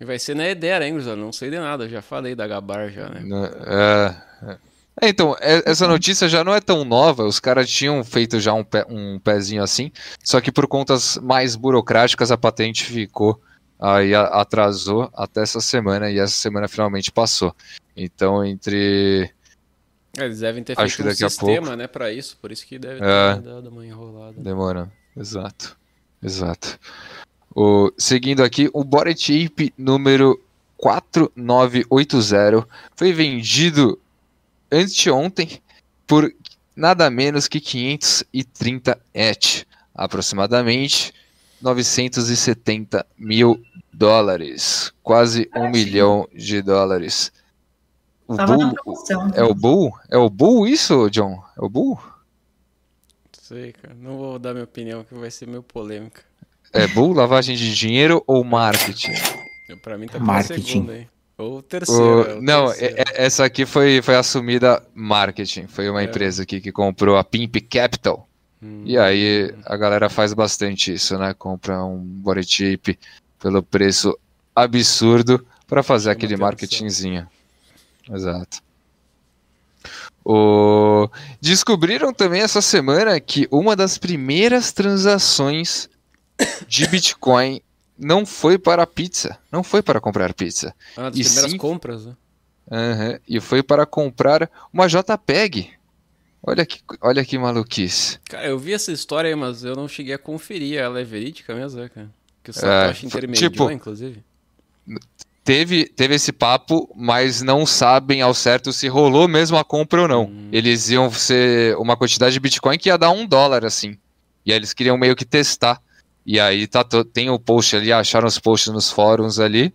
Speaker 2: E vai ser na Edera, hein, Não sei de nada, já falei da Gabar já, né?
Speaker 5: É, É, então, é, essa notícia já não é tão nova, os caras tinham feito já um, pé, um pezinho assim, só que por contas mais burocráticas a patente ficou, aí atrasou até essa semana, e essa semana finalmente passou. Então, entre...
Speaker 2: É, eles devem ter feito um sistema, pouco... né, para isso, por isso que deve ter é, dado uma enrolada.
Speaker 5: Demora, exato, exato. O, seguindo aqui, o Body Chip número 4980 foi vendido anteontem por nada menos que 530 ETH, aproximadamente 970 mil dólares, quase um milhão de dólares. O Bull, é o Bull? É o Bull isso, John? É o Bull?
Speaker 2: Sei, cara. Não vou dar minha opinião, que vai ser meio polêmica.
Speaker 5: É Bull, lavagem de dinheiro ou marketing?
Speaker 2: Pra mim tá marketing. aí. Ou terceiro.
Speaker 5: O, não, terceiro. É, é, essa aqui foi, foi assumida marketing. Foi uma é. empresa aqui que comprou a Pimp Capital. Hum. E aí a galera faz bastante isso, né? Compra um body chip pelo preço absurdo para fazer aquele marketingzinho. Exato. O... Descobriram também essa semana que uma das primeiras transações de Bitcoin não foi para pizza, não foi para comprar pizza.
Speaker 2: Ah, das e primeiras sim... compras, né?
Speaker 5: Uhum, e foi para comprar uma JPEG. Olha que, olha que maluquice.
Speaker 2: Cara, eu vi essa história aí, mas eu não cheguei a conferir. Ela é verídica mesmo, é, cara? Que o Satoshi é, intermediou, tipo, inclusive.
Speaker 5: Teve, teve esse papo, mas não sabem ao certo se rolou mesmo a compra ou não. Hum. Eles iam ser uma quantidade de Bitcoin que ia dar um dólar, assim. E aí eles queriam meio que testar. E aí tá, tem o post ali, acharam os posts nos fóruns ali.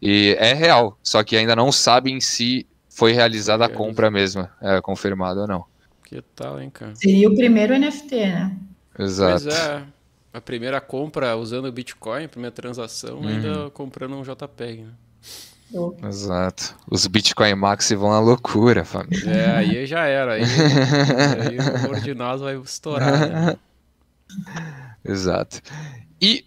Speaker 5: E é real, só que ainda não sabem se foi realizada a compra mesmo, é confirmado ou não.
Speaker 2: Que tal, hein, cara?
Speaker 3: Seria o primeiro NFT, né?
Speaker 5: Exato. Mas
Speaker 2: é, a primeira compra usando o Bitcoin, a primeira transação, uhum. ainda comprando um JPEG, né?
Speaker 5: Exato. Os Bitcoin Max vão à loucura, família.
Speaker 2: É, aí já era. Aí, aí o humor de nós vai estourar, né?
Speaker 5: Exato. E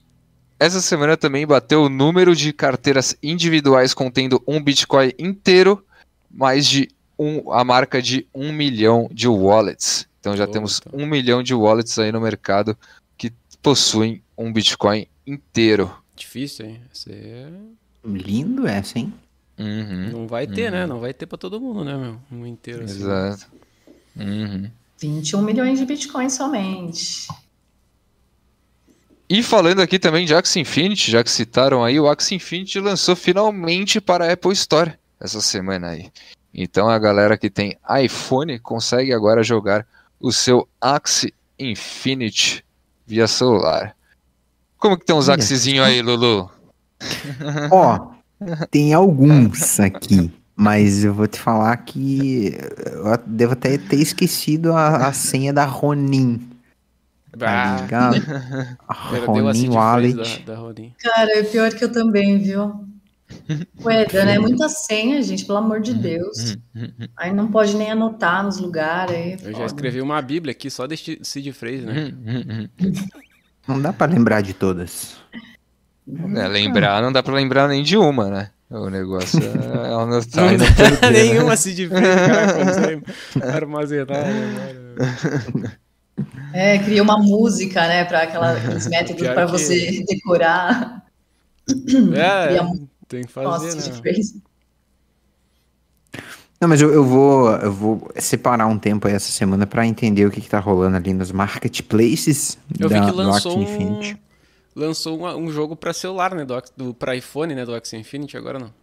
Speaker 5: essa semana também bateu o número de carteiras individuais contendo um Bitcoin inteiro, mais de um, a marca de um milhão de wallets. Então já oh, temos um milhão de wallets aí no mercado que possuem um Bitcoin inteiro.
Speaker 2: Difícil, hein? Esse é...
Speaker 1: Lindo essa, hein?
Speaker 2: Uhum, Não vai ter, né? uhum. né? Não vai ter para todo mundo, né, meu? Um inteiro
Speaker 5: assim. Exato. Uhum.
Speaker 3: 21 milhões de bitcoins somente.
Speaker 5: E falando aqui também de Axie Infinity, já que citaram aí, o Axie Infinity lançou finalmente para a Apple Store essa semana aí. Então a galera que tem iPhone consegue agora jogar o seu Axie Infinity via celular. Como que tem uns Axiezinhos aí, Lulu?
Speaker 1: Ó, tem alguns aqui, mas eu vou te falar que eu devo até ter esquecido a, a senha da Ronin. Tá ligado?
Speaker 3: Ronin Wallet. Da, da Ronin. Cara, é pior que eu também, viu? Ué, né? É muita senha, gente, pelo amor de Deus. Aí não pode nem anotar nos lugares. Aí,
Speaker 2: eu já escrevi uma bíblia aqui só deste Cid Phrase, né?
Speaker 1: Não dá para lembrar de todas.
Speaker 5: É, lembrar, não dá para lembrar nem de uma, né? O negócio é anotar.
Speaker 2: Não, nenhuma Cid Phrase, cara, armazenar. Né,
Speaker 3: é, cria uma música, né, para aqueles métodos para que... você decorar.
Speaker 2: É, tem que fazer, Nossa, né?
Speaker 1: Não, mas eu, eu, vou, eu vou separar um tempo aí essa semana para entender o que, que tá rolando ali nos marketplaces
Speaker 2: eu da, vi que lançou Um, lançou um, um jogo para celular, né, do, do para iPhone, né, do Axie Infinity, agora não.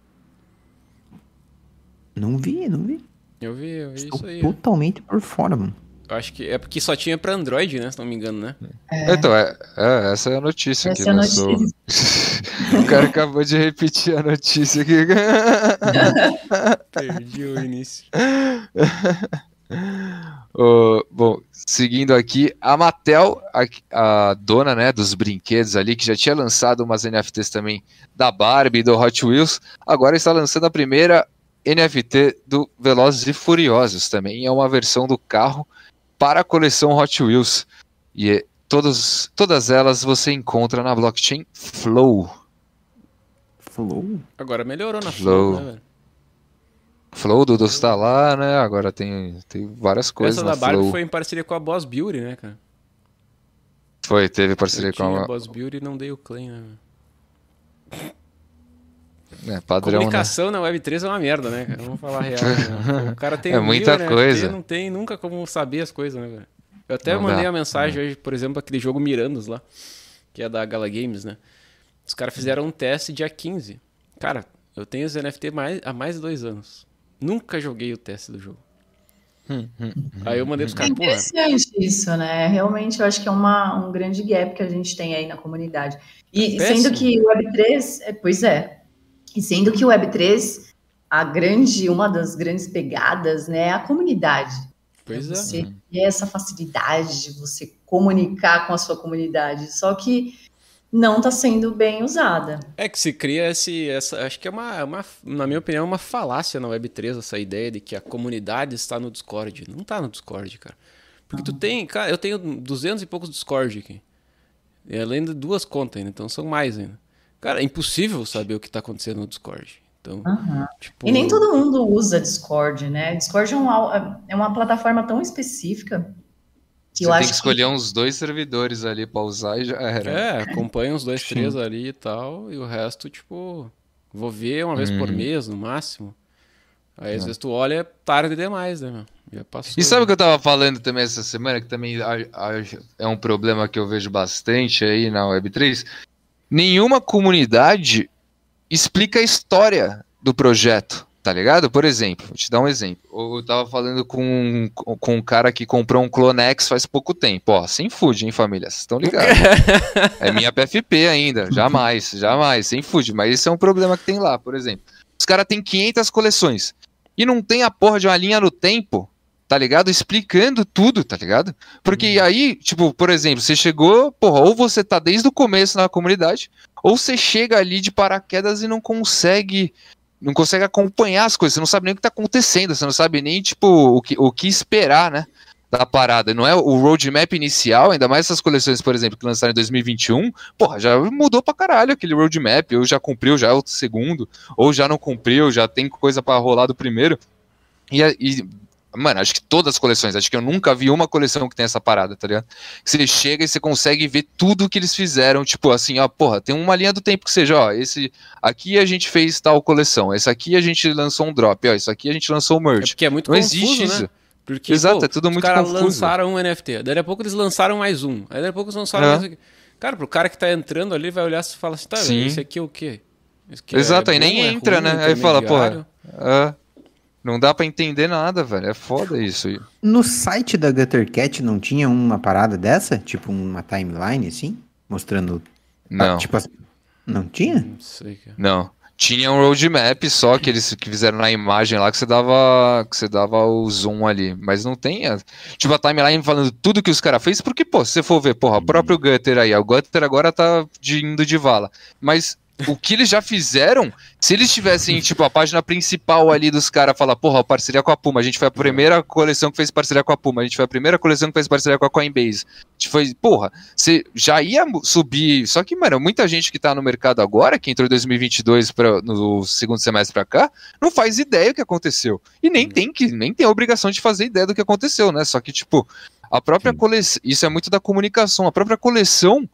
Speaker 1: Não vi, não vi.
Speaker 2: Eu vi, eu vi
Speaker 1: Estou
Speaker 2: isso aí.
Speaker 1: totalmente por fora, mano.
Speaker 2: Eu acho que é porque só tinha pra Android, né? Se não me engano, né?
Speaker 5: É. Então, é, é, essa é a notícia essa que é lançou. Notícia. o cara acabou de repetir a notícia aqui.
Speaker 2: Perdi o início.
Speaker 5: bom, seguindo aqui, a Mattel, a, a, dona né, dos brinquedos ali, que já tinha lançado umas NFTs também da Barbie e do Hot Wheels, agora está lançando a primeira NFT do Velozes e Furiosos também. É uma versão do carro para a coleção Hot Wheels. E é, todas, todas elas você encontra na blockchain Flow.
Speaker 1: Flow?
Speaker 2: Agora melhorou na Flow, Flow né?
Speaker 5: Flow, Dudu está lá, né? Agora tem, tem várias coisas.
Speaker 2: Essa da Barbie foi em parceria com a Boss Beauty, né, cara?
Speaker 5: Foi, teve parceria Eu com
Speaker 2: a. Boss Beauty e não dei o claim, né?
Speaker 5: É, padrão,
Speaker 2: Comunicação né? na Web3 é uma merda, né, cara? Vamos falar real. Né? O cara tem
Speaker 5: é muita mil, coisa.
Speaker 2: Né? Não tem nunca como saber as coisas, né, velho? Eu até não mandei dá. a mensagem hoje, por exemplo, aquele jogo Mirandos lá, que é da Gala Games, né? Os caras fizeram um teste dia 15. Cara, eu tenho os NFT mais, há mais de dois anos. Nunca joguei o teste do jogo. Aí eu mandei pros caras,
Speaker 3: é interessante isso, né? Realmente eu acho que é uma, um grande gap que a gente tem aí na comunidade. E é sendo que o Web3, é, pois é, e sendo que o Web3, a grande, uma das grandes pegadas, né, é a comunidade.
Speaker 2: Pois
Speaker 3: é. Você ter essa facilidade de você comunicar com a sua comunidade. Só que não está sendo bem usada.
Speaker 2: É que se cria esse, essa, acho que é uma, uma, na minha opinião, uma falácia na Web3 essa ideia de que a comunidade está no Discord. Não está no Discord, cara. Porque tu tem, cara, eu tenho 200 e poucos Discord aqui. E além de duas contas ainda, então são mais ainda. Cara, é impossível saber o que está acontecendo no Discord. Então,
Speaker 3: uhum. tipo... E nem todo mundo usa Discord, né? Discord é uma, é uma plataforma tão específica
Speaker 5: que Você tem que escolher que... uns dois servidores ali pra usar e já era.
Speaker 2: É, acompanha uns dois, três ali e tal, e o resto, tipo, vou ver uma vez hum. por mês, no máximo. Aí às é. vezes tu olha, é tarde demais, né, meu? Já passou.
Speaker 5: E sabe o que eu tava falando também essa semana, que também é um problema que eu vejo bastante aí na Web3? Nenhuma comunidade explica a história do projeto. Tá ligado? Por exemplo, vou te dar um exemplo. Eu tava falando com, com um cara que comprou um Clonex faz pouco tempo. Ó, sem food, hein, família? Vocês estão ligados? é minha PFP ainda. Jamais, jamais. Sem food. Mas esse é um problema que tem lá, por exemplo. Os caras têm 500 coleções. E não tem a porra de uma linha no tempo tá ligado? Explicando tudo, tá ligado? Porque uhum. aí, tipo, por exemplo, você chegou, porra, ou você tá desde o começo na comunidade, ou você chega ali de paraquedas e não consegue não consegue acompanhar as coisas, você não sabe nem o que está acontecendo, você não sabe nem, tipo, o que, o que esperar, né? Da parada. Não é o roadmap inicial, ainda mais essas coleções, por exemplo, que lançaram em 2021, porra, já mudou pra caralho aquele roadmap, ou já cumpriu já é o segundo, ou já não cumpriu, já tem coisa para rolar do primeiro. E, e Mano, acho que todas as coleções, acho que eu nunca vi uma coleção que tem essa parada, tá ligado? Você chega e você consegue ver tudo que eles fizeram, tipo assim, ó, porra, tem uma linha do tempo que seja, ó, esse aqui a gente fez tal coleção, esse aqui a gente lançou um drop, ó, isso aqui a gente lançou um merch. É
Speaker 2: porque é muito Não confuso, existe né? isso. Porque,
Speaker 5: Exato, pô, é tudo muito confuso. Os caras
Speaker 2: lançaram um NFT, daí a pouco eles lançaram mais um, aí daí a pouco eles lançaram é. mais um. Cara, pro cara que tá entrando ali, vai olhar e fala assim, tá, Sim. esse aqui é o quê?
Speaker 5: Exato, é aí nem é entra, ruim, né? Aí fala, porra, é... Não dá para entender nada, velho. É foda isso.
Speaker 1: No site da Guttercat não tinha uma parada dessa? Tipo uma timeline assim? Mostrando.
Speaker 5: Não.
Speaker 1: Ah, tipo assim. Não tinha?
Speaker 5: Não sei. Cara. Não. Tinha um roadmap só que eles que fizeram na imagem lá que você dava que você dava o zoom ali, mas não tem, a, tipo a timeline falando tudo que os caras fez, porque pô, se você for ver, porra, o próprio Gutter aí, o Gutter agora tá de, indo de vala, mas o que eles já fizeram, se eles tivessem, tipo, a página principal ali dos caras falar, porra, parceria com a Puma, a gente foi a primeira coleção que fez parceria com a Puma, a gente foi a primeira coleção que fez parceria com a Coinbase. A gente foi, porra, você já ia subir. Só que, mano, muita gente que tá no mercado agora, que entrou em 2022 pra, no segundo semestre pra cá, não faz ideia do que aconteceu. E nem tem que, nem tem a obrigação de fazer ideia do que aconteceu, né? Só que, tipo, a própria coleção, isso é muito da comunicação, a própria coleção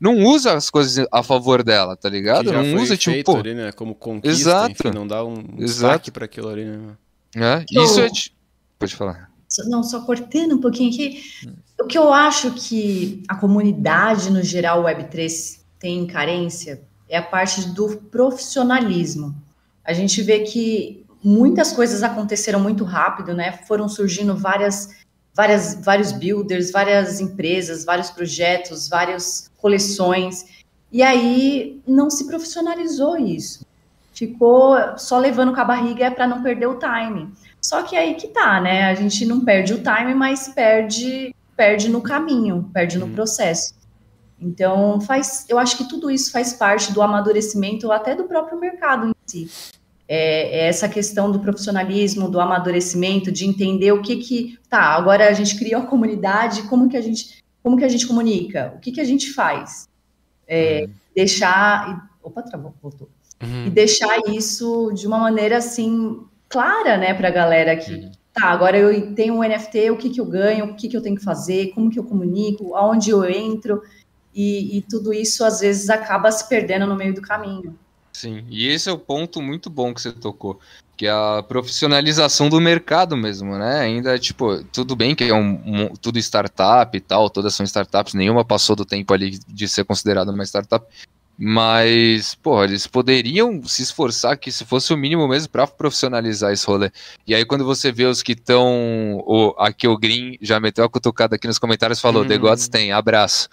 Speaker 5: não usa as coisas a favor dela, tá ligado? não usa, tipo, pô,
Speaker 2: ali, né? Como conquista, Exato. Enfim, não dá um Exato. destaque para aquilo ali, né?
Speaker 5: É, isso é... Pode falar.
Speaker 3: Não, só cortando um pouquinho aqui. O que eu acho que a comunidade, no geral, Web3 tem carência é a parte do profissionalismo. A gente vê que muitas coisas aconteceram muito rápido, né? Foram surgindo várias várias, vários builders, várias empresas, vários projetos, várias coleções. E aí não se profissionalizou isso. Ficou só levando com a barriga para não perder o time. Só que aí que tá, né? A gente não perde o time, mas perde perde no caminho, perde no hum. processo. Então, faz, eu acho que tudo isso faz parte do amadurecimento até do próprio mercado em si é, é, essa questão do profissionalismo, do amadurecimento, de entender o que que tá. Agora a gente criou a comunidade, como que a gente, como que a gente comunica, o que que a gente faz, é, uhum. deixar, opa, travou, voltou, uhum. e deixar isso de uma maneira assim clara, né, para a galera que uhum. tá, agora eu tenho um NFT, o que que eu ganho, o que que eu tenho que fazer, como que eu comunico, aonde eu entro, e, e tudo isso às vezes acaba se perdendo no meio do caminho.
Speaker 5: Sim, e esse é o ponto muito bom que você tocou, que é a profissionalização do mercado mesmo, né? Ainda, tipo, tudo bem que é um, um, tudo startup e tal, todas são startups, nenhuma passou do tempo ali de ser considerada uma startup, mas, pô, eles poderiam se esforçar que se fosse o mínimo mesmo para profissionalizar esse rolê. E aí, quando você vê os que estão. Aqui o Green já meteu a cutucada aqui nos comentários falou: hum. The Gods tem, abraço.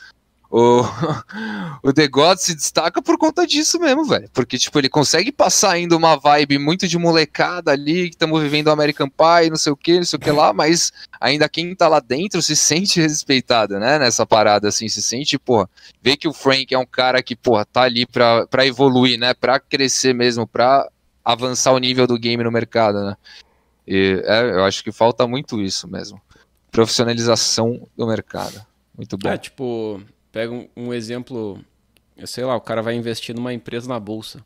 Speaker 5: O, o The God se destaca por conta disso mesmo, velho. Porque, tipo, ele consegue passar ainda uma vibe muito de molecada ali, que estamos vivendo o American Pie, não sei o que, não sei o que lá, mas ainda quem tá lá dentro se sente respeitado, né? Nessa parada, assim, se sente, porra, vê que o Frank é um cara que, porra, tá ali pra, pra evoluir, né? Pra crescer mesmo, pra avançar o nível do game no mercado, né? E é, eu acho que falta muito isso mesmo. Profissionalização do mercado. Muito bom.
Speaker 2: É, tipo, Pega um, um exemplo, sei lá, o cara vai investir numa empresa na bolsa.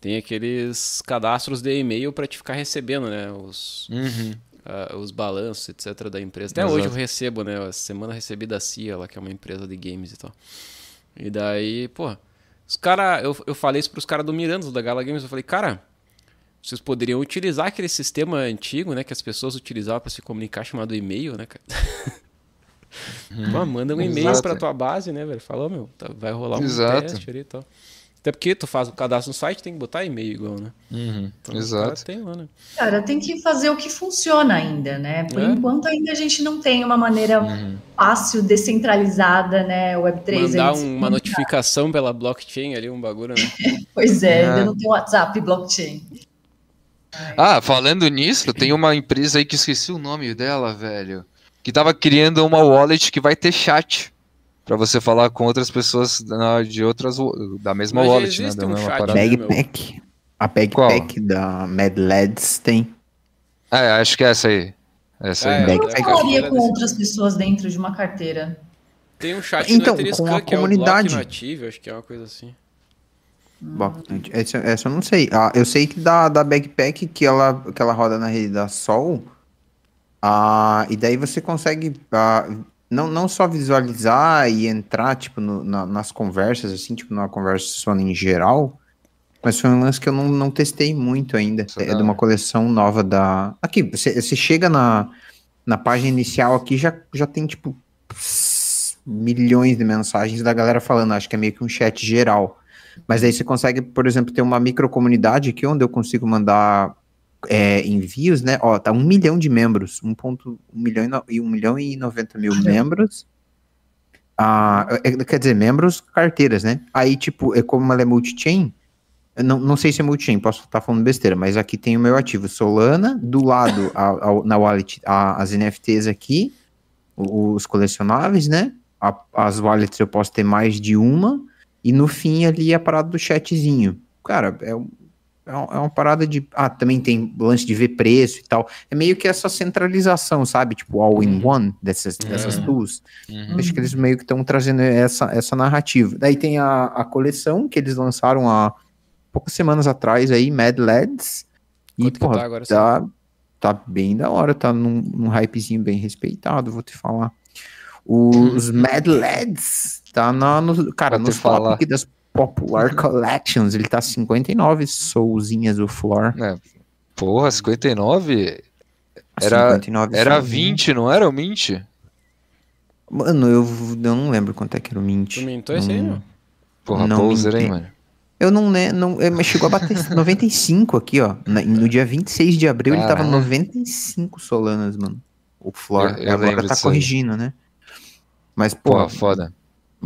Speaker 2: Tem aqueles cadastros de e-mail para te ficar recebendo, né? Os, uhum. uh, os balanços, etc. da empresa. Até Exato. hoje eu recebo, né? Essa semana recebi da CIA, lá, que é uma empresa de games e tal. E daí, pô, os caras. Eu, eu falei isso pros caras do Mirandos, da Gala Games. Eu falei, cara, vocês poderiam utilizar aquele sistema antigo, né? Que as pessoas utilizavam para se comunicar, chamado e-mail, né, cara? Pô, manda um e-mail para tua base, né, velho? Falou, meu, tá, vai rolar um Exato. teste ali e tal. Até porque tu faz o cadastro no site, tem que botar e-mail igual, né?
Speaker 5: Uhum, então, exato.
Speaker 3: Tem lá, né? Cara, tem que fazer o que funciona ainda, né? Por é. enquanto ainda a gente não tem uma maneira uhum. fácil, descentralizada, né? Web3.
Speaker 2: Mandar uma notificação pela blockchain ali, um bagulho, né?
Speaker 3: pois é, é, ainda não tem WhatsApp blockchain.
Speaker 5: Ah, falando nisso, tem uma empresa aí que esqueci o nome dela, velho que estava criando uma wallet que vai ter chat para você falar com outras pessoas de outras da mesma Mas wallet, né? Da um mesma
Speaker 1: parada. Bagpack. A Bagpack da Mad Lads tem.
Speaker 5: É, acho que é essa aí. Essa é,
Speaker 3: aí. Eu não falaria com outras pessoas dentro de uma carteira.
Speaker 2: Tem um chat
Speaker 1: então, no com a comunidade.
Speaker 2: É nativo, acho que é uma coisa assim.
Speaker 1: Bom, essa, essa eu não sei. Ah, eu sei que da, da Backpack que ela, que ela roda na rede da Sol, ah, e daí você consegue ah, não, não só visualizar e entrar tipo, no, na, nas conversas, assim, tipo, numa conversa em geral, mas foi um lance que eu não, não testei muito ainda. Isso é de uma coleção nova da. Aqui, você, você chega na, na página inicial aqui, já, já tem tipo milhões de mensagens da galera falando, acho que é meio que um chat geral. Mas aí você consegue, por exemplo, ter uma micro comunidade aqui onde eu consigo mandar é, envios, né? Ó, tá um milhão de membros, um ponto, um milhão e, um milhão e noventa mil membros. Ah, é, quer dizer, membros, carteiras, né? Aí, tipo, é como ela é multi-chain, não, não sei se é multi-chain, posso estar falando besteira, mas aqui tem o meu ativo Solana, do lado, a, a, na wallet, a, as NFTs aqui, os colecionáveis, né? as wallets eu posso ter mais de uma, e no fim ali a parada do chatzinho. Cara, é, é, é uma parada de. Ah, também tem lance de ver preço e tal. É meio que essa centralização, sabe? Tipo, all in uhum. one dessas, é. dessas tools. Uhum. Acho que eles meio que estão trazendo essa, essa narrativa. Daí tem a, a coleção que eles lançaram há poucas semanas atrás aí, Mad Lads. E, porra, tá, agora, tá, tá, bem da hora, tá num, num hypezinho bem respeitado, vou te falar. Os Mad Lads tá na, no, cara, nos top das Popular Collections, ele tá 59 souzinhas o floor.
Speaker 5: É, porra, 59? Era, 59 era 20, não era o Mint?
Speaker 1: Mano, eu, eu não lembro quanto é que era o Mint.
Speaker 2: Tu mintou esse aí, não?
Speaker 5: Porra, não poser, hein, mano?
Speaker 1: Eu não lembro, não, mas chegou a bater 95 aqui, ó. No dia 26 de abril ele tava 95 solanas, mano. O floor. Eu, eu agora tá corrigindo, né? Mas, pô. Porra,
Speaker 5: foda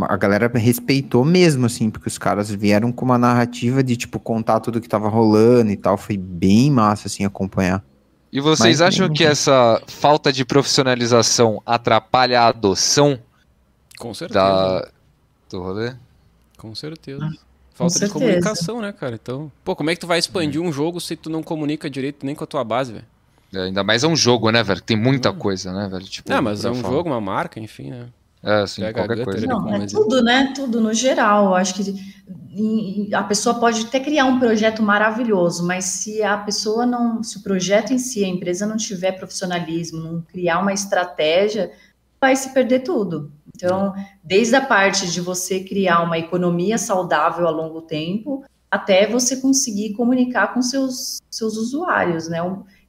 Speaker 1: a galera respeitou mesmo, assim, porque os caras vieram com uma narrativa de, tipo, contar tudo que tava rolando e tal. Foi bem massa, assim, acompanhar.
Speaker 5: E vocês Mas, acham que essa falta de profissionalização atrapalha a adoção?
Speaker 2: Com certeza. Da... Do rolê? Com certeza. Falta com de comunicação, né, cara? Então, pô, como é que tu vai expandir um jogo se tu não comunica direito nem com a tua base, velho?
Speaker 5: É, ainda mais é um jogo, né, velho? Tem muita coisa, né, velho? Tipo,
Speaker 2: é, mas é um falar. jogo, uma marca, enfim, né?
Speaker 5: É, sim, qualquer coisa.
Speaker 3: Não, é tudo, né? Tudo no geral. Acho que a pessoa pode até criar um projeto maravilhoso, mas se a pessoa não, se o projeto em si, a empresa não tiver profissionalismo, não criar uma estratégia, vai se perder tudo. Então, desde a parte de você criar uma economia saudável a longo tempo, até você conseguir comunicar com seus, seus usuários, né?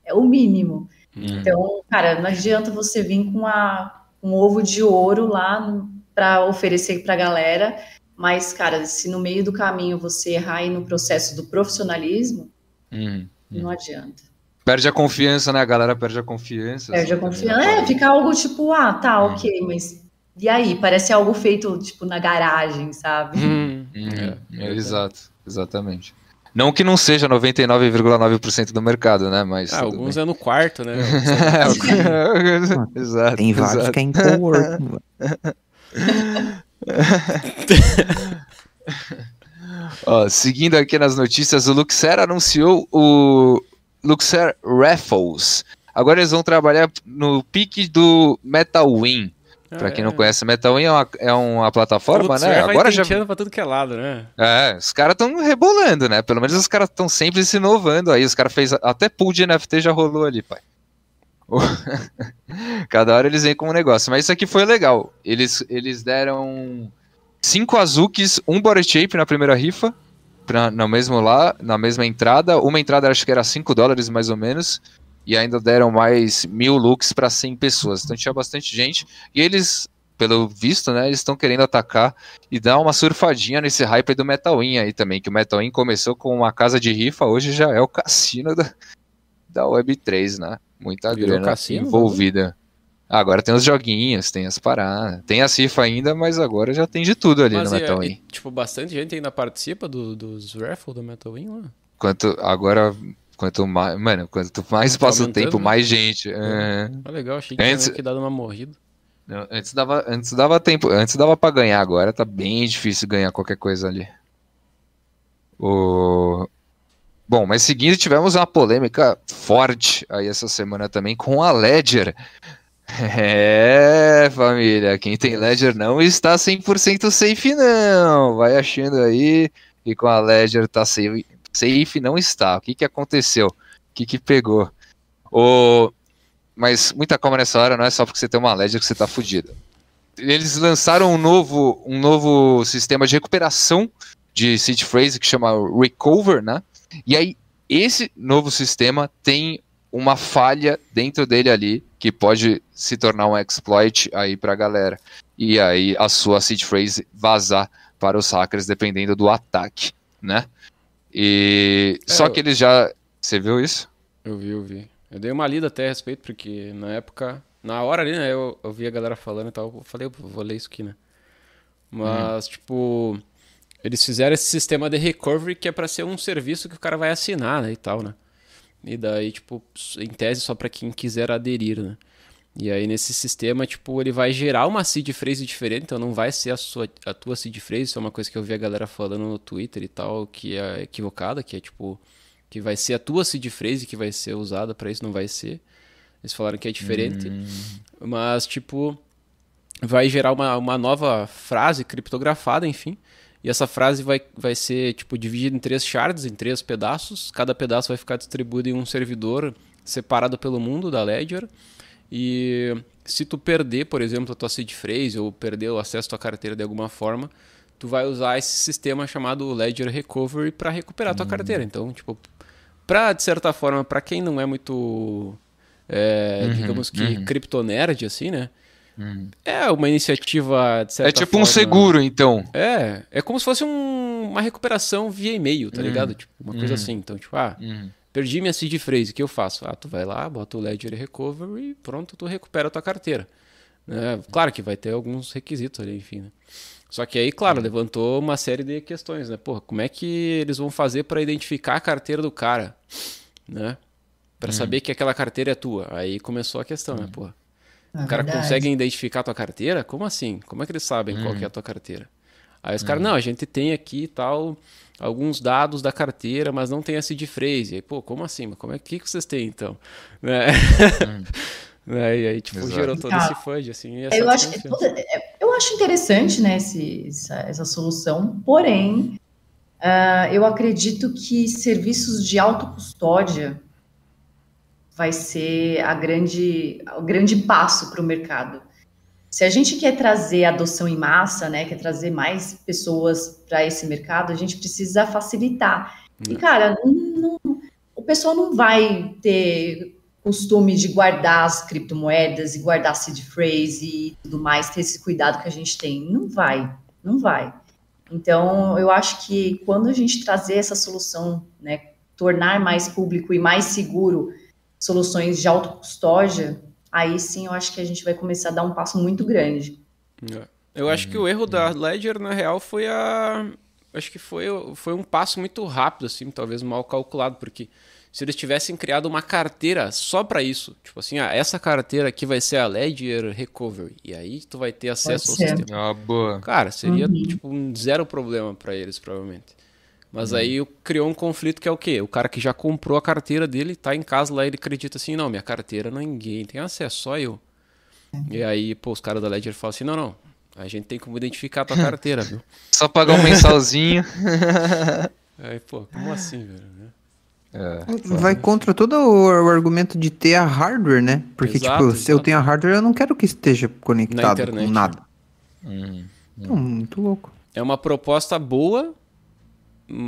Speaker 3: É o mínimo. Hum. Então, cara, não adianta você vir com a, um ovo de ouro lá para oferecer para a galera mas, cara, se no meio do caminho você errar aí no processo do profissionalismo, uhum. não adianta.
Speaker 5: Perde a confiança, né? A galera perde a confiança.
Speaker 3: Perde a confiança. É, fica algo tipo, ah, tá, uhum. ok, mas e aí? Parece algo feito, tipo, na garagem, sabe?
Speaker 5: Hum, é, é, exato, exatamente. Não que não seja 99,9% do mercado, né? Mas
Speaker 2: ah, alguns bem. é no quarto, né?
Speaker 1: exato. Tem vários exato. que é em
Speaker 5: Ó, seguindo aqui nas notícias, o Luxer anunciou o Luxer Raffles. Agora eles vão trabalhar no pique do Metal Win. Pra quem é. não conhece, Metal é uma, é uma plataforma, né?
Speaker 2: Agora já pra tudo que é lado, né?
Speaker 5: É, os caras estão rebolando, né? Pelo menos os caras estão sempre se inovando aí. Os caras fez até pool de NFT já rolou ali, pai. Cada hora eles vêm com um negócio. Mas isso aqui foi legal. Eles, eles deram cinco Azukis, um body shape na primeira rifa. Pra, no mesmo lá, na mesma entrada. Uma entrada acho que era 5 dólares mais ou menos. E ainda deram mais mil looks para 100 pessoas. Então tinha bastante gente. E eles, pelo visto, né, eles estão querendo atacar e dar uma surfadinha nesse hype do Metal In aí também. Que o Metal In começou com uma casa de rifa, hoje já é o cassino da, da Web3, né? Muita Virou grana cassino, envolvida. Né? Agora tem os joguinhos, tem as paradas. Tem a CIFA ainda, mas agora já tem de tudo ali mas no Metal Win.
Speaker 2: Tipo, bastante gente ainda participa do, dos raffle do Metal Win lá.
Speaker 5: Quanto, agora, quanto mais, mano, quanto mais tá passa o tempo, né? mais gente. É.
Speaker 2: legal, achei que antes, tinha dado uma morrida.
Speaker 5: Não, antes dava, antes dava tempo, antes dava para ganhar, agora tá bem difícil ganhar qualquer coisa ali. O Bom, mas seguindo, tivemos uma polêmica forte aí essa semana também com a Ledger. É, família, quem tem Ledger não está 100% safe não. Vai achando aí que com a Ledger tá safe, safe não está. O que que aconteceu? O que que pegou? O... Mas muita calma nessa hora, não é só porque você tem uma Ledger que você tá fudido. Eles lançaram um novo, um novo sistema de recuperação de seed phrase que chama Recover, né? E aí, esse novo sistema tem uma falha dentro dele ali que pode se tornar um exploit aí para a galera. E aí a sua seed phrase vazar para os hackers dependendo do ataque, né? E é, só que eles já, você viu isso?
Speaker 2: Eu vi, eu vi. Eu dei uma lida até a respeito porque na época, na hora ali, né, eu, eu vi a galera falando e tal, eu falei, eu vou ler isso aqui, né? Mas hum. tipo, eles fizeram esse sistema de recovery que é para ser um serviço que o cara vai assinar, né, e tal, né? E daí, tipo, em tese só para quem quiser aderir, né? E aí nesse sistema, tipo, ele vai gerar uma seed phrase diferente, então não vai ser a sua a tua seed phrase, isso é uma coisa que eu vi a galera falando no Twitter e tal, que é equivocada, que é tipo que vai ser a tua seed phrase que vai ser usada para isso, não vai ser. Eles falaram que é diferente. Hum. Mas tipo vai gerar uma, uma nova frase criptografada, enfim, e essa frase vai, vai ser tipo dividida em três shards, em três pedaços. Cada pedaço vai ficar distribuído em um servidor separado pelo mundo da Ledger. E se tu perder, por exemplo, a tua seed phrase ou perder o acesso à tua carteira de alguma forma, tu vai usar esse sistema chamado Ledger Recovery para recuperar a tua hum. carteira. Então, tipo, para de certa forma, para quem não é muito, é, uhum, digamos que uhum. criptonerd assim, né? Hum. É uma iniciativa de certa
Speaker 5: É tipo forma, um seguro, então.
Speaker 2: É, é como se fosse um, uma recuperação via e-mail, tá hum. ligado? Tipo, uma coisa hum. assim. Então, tipo, ah, hum. Perdi minha seed phrase, o que eu faço? Ah, tu vai lá, bota o Ledger Recovery e pronto, tu recupera a tua carteira. É, claro que vai ter alguns requisitos ali, enfim, né? Só que aí, claro, hum. levantou uma série de questões, né? Porra, como é que eles vão fazer para identificar a carteira do cara, né? Para hum. saber que aquela carteira é tua. Aí começou a questão, né? Porra, é o cara verdade. consegue identificar a tua carteira? Como assim? Como é que eles sabem hum. qual é a tua carteira? Aí os hum. caras, não, a gente tem aqui tal alguns dados da carteira, mas não tem a seed phrase. Aí, pô, como assim? Mas como é que, que vocês têm então? Né? Hum. né? E aí, tipo, Exato. gerou todo esse fudge, assim.
Speaker 3: Eu acho, é, eu acho interessante, né, esse, essa, essa solução, porém, Uh, eu acredito que serviços de autocustódia vai ser a grande, o grande passo para o mercado. Se a gente quer trazer adoção em massa, né, quer trazer mais pessoas para esse mercado, a gente precisa facilitar. E, hum. cara, não, não, o pessoal não vai ter costume de guardar as criptomoedas e guardar seed phrase e tudo mais, ter esse cuidado que a gente tem. Não vai, não vai. Então, eu acho que quando a gente trazer essa solução, né, tornar mais público e mais seguro soluções de autocustódia, aí sim eu acho que a gente vai começar a dar um passo muito grande.
Speaker 2: É. Eu acho que o erro da Ledger, na real, foi a. Acho que foi, foi um passo muito rápido, assim, talvez mal calculado, porque se eles tivessem criado uma carteira só para isso, tipo assim, ah, essa carteira aqui vai ser a Ledger Recovery, e aí tu vai ter acesso ao sistema.
Speaker 5: Ah, boa.
Speaker 2: Cara, seria uhum. tipo um zero problema para eles, provavelmente. Mas uhum. aí criou um conflito que é o quê? O cara que já comprou a carteira dele, tá em casa lá, ele acredita assim, não, minha carteira ninguém tem acesso, só eu. Uhum. E aí, pô, os caras da Ledger falam assim, não, não, a gente tem como identificar a tua carteira, viu?
Speaker 5: Só pagar um mensalzinho.
Speaker 2: aí, pô, como assim, velho?
Speaker 1: É, Vai contra todo o, o, argumento de ter a hardware, né? Porque, exato, tipo, exato. se eu tenho a hardware, eu não quero que esteja conectado com nada. Hum, hum. muito louco.
Speaker 2: É uma proposta boa,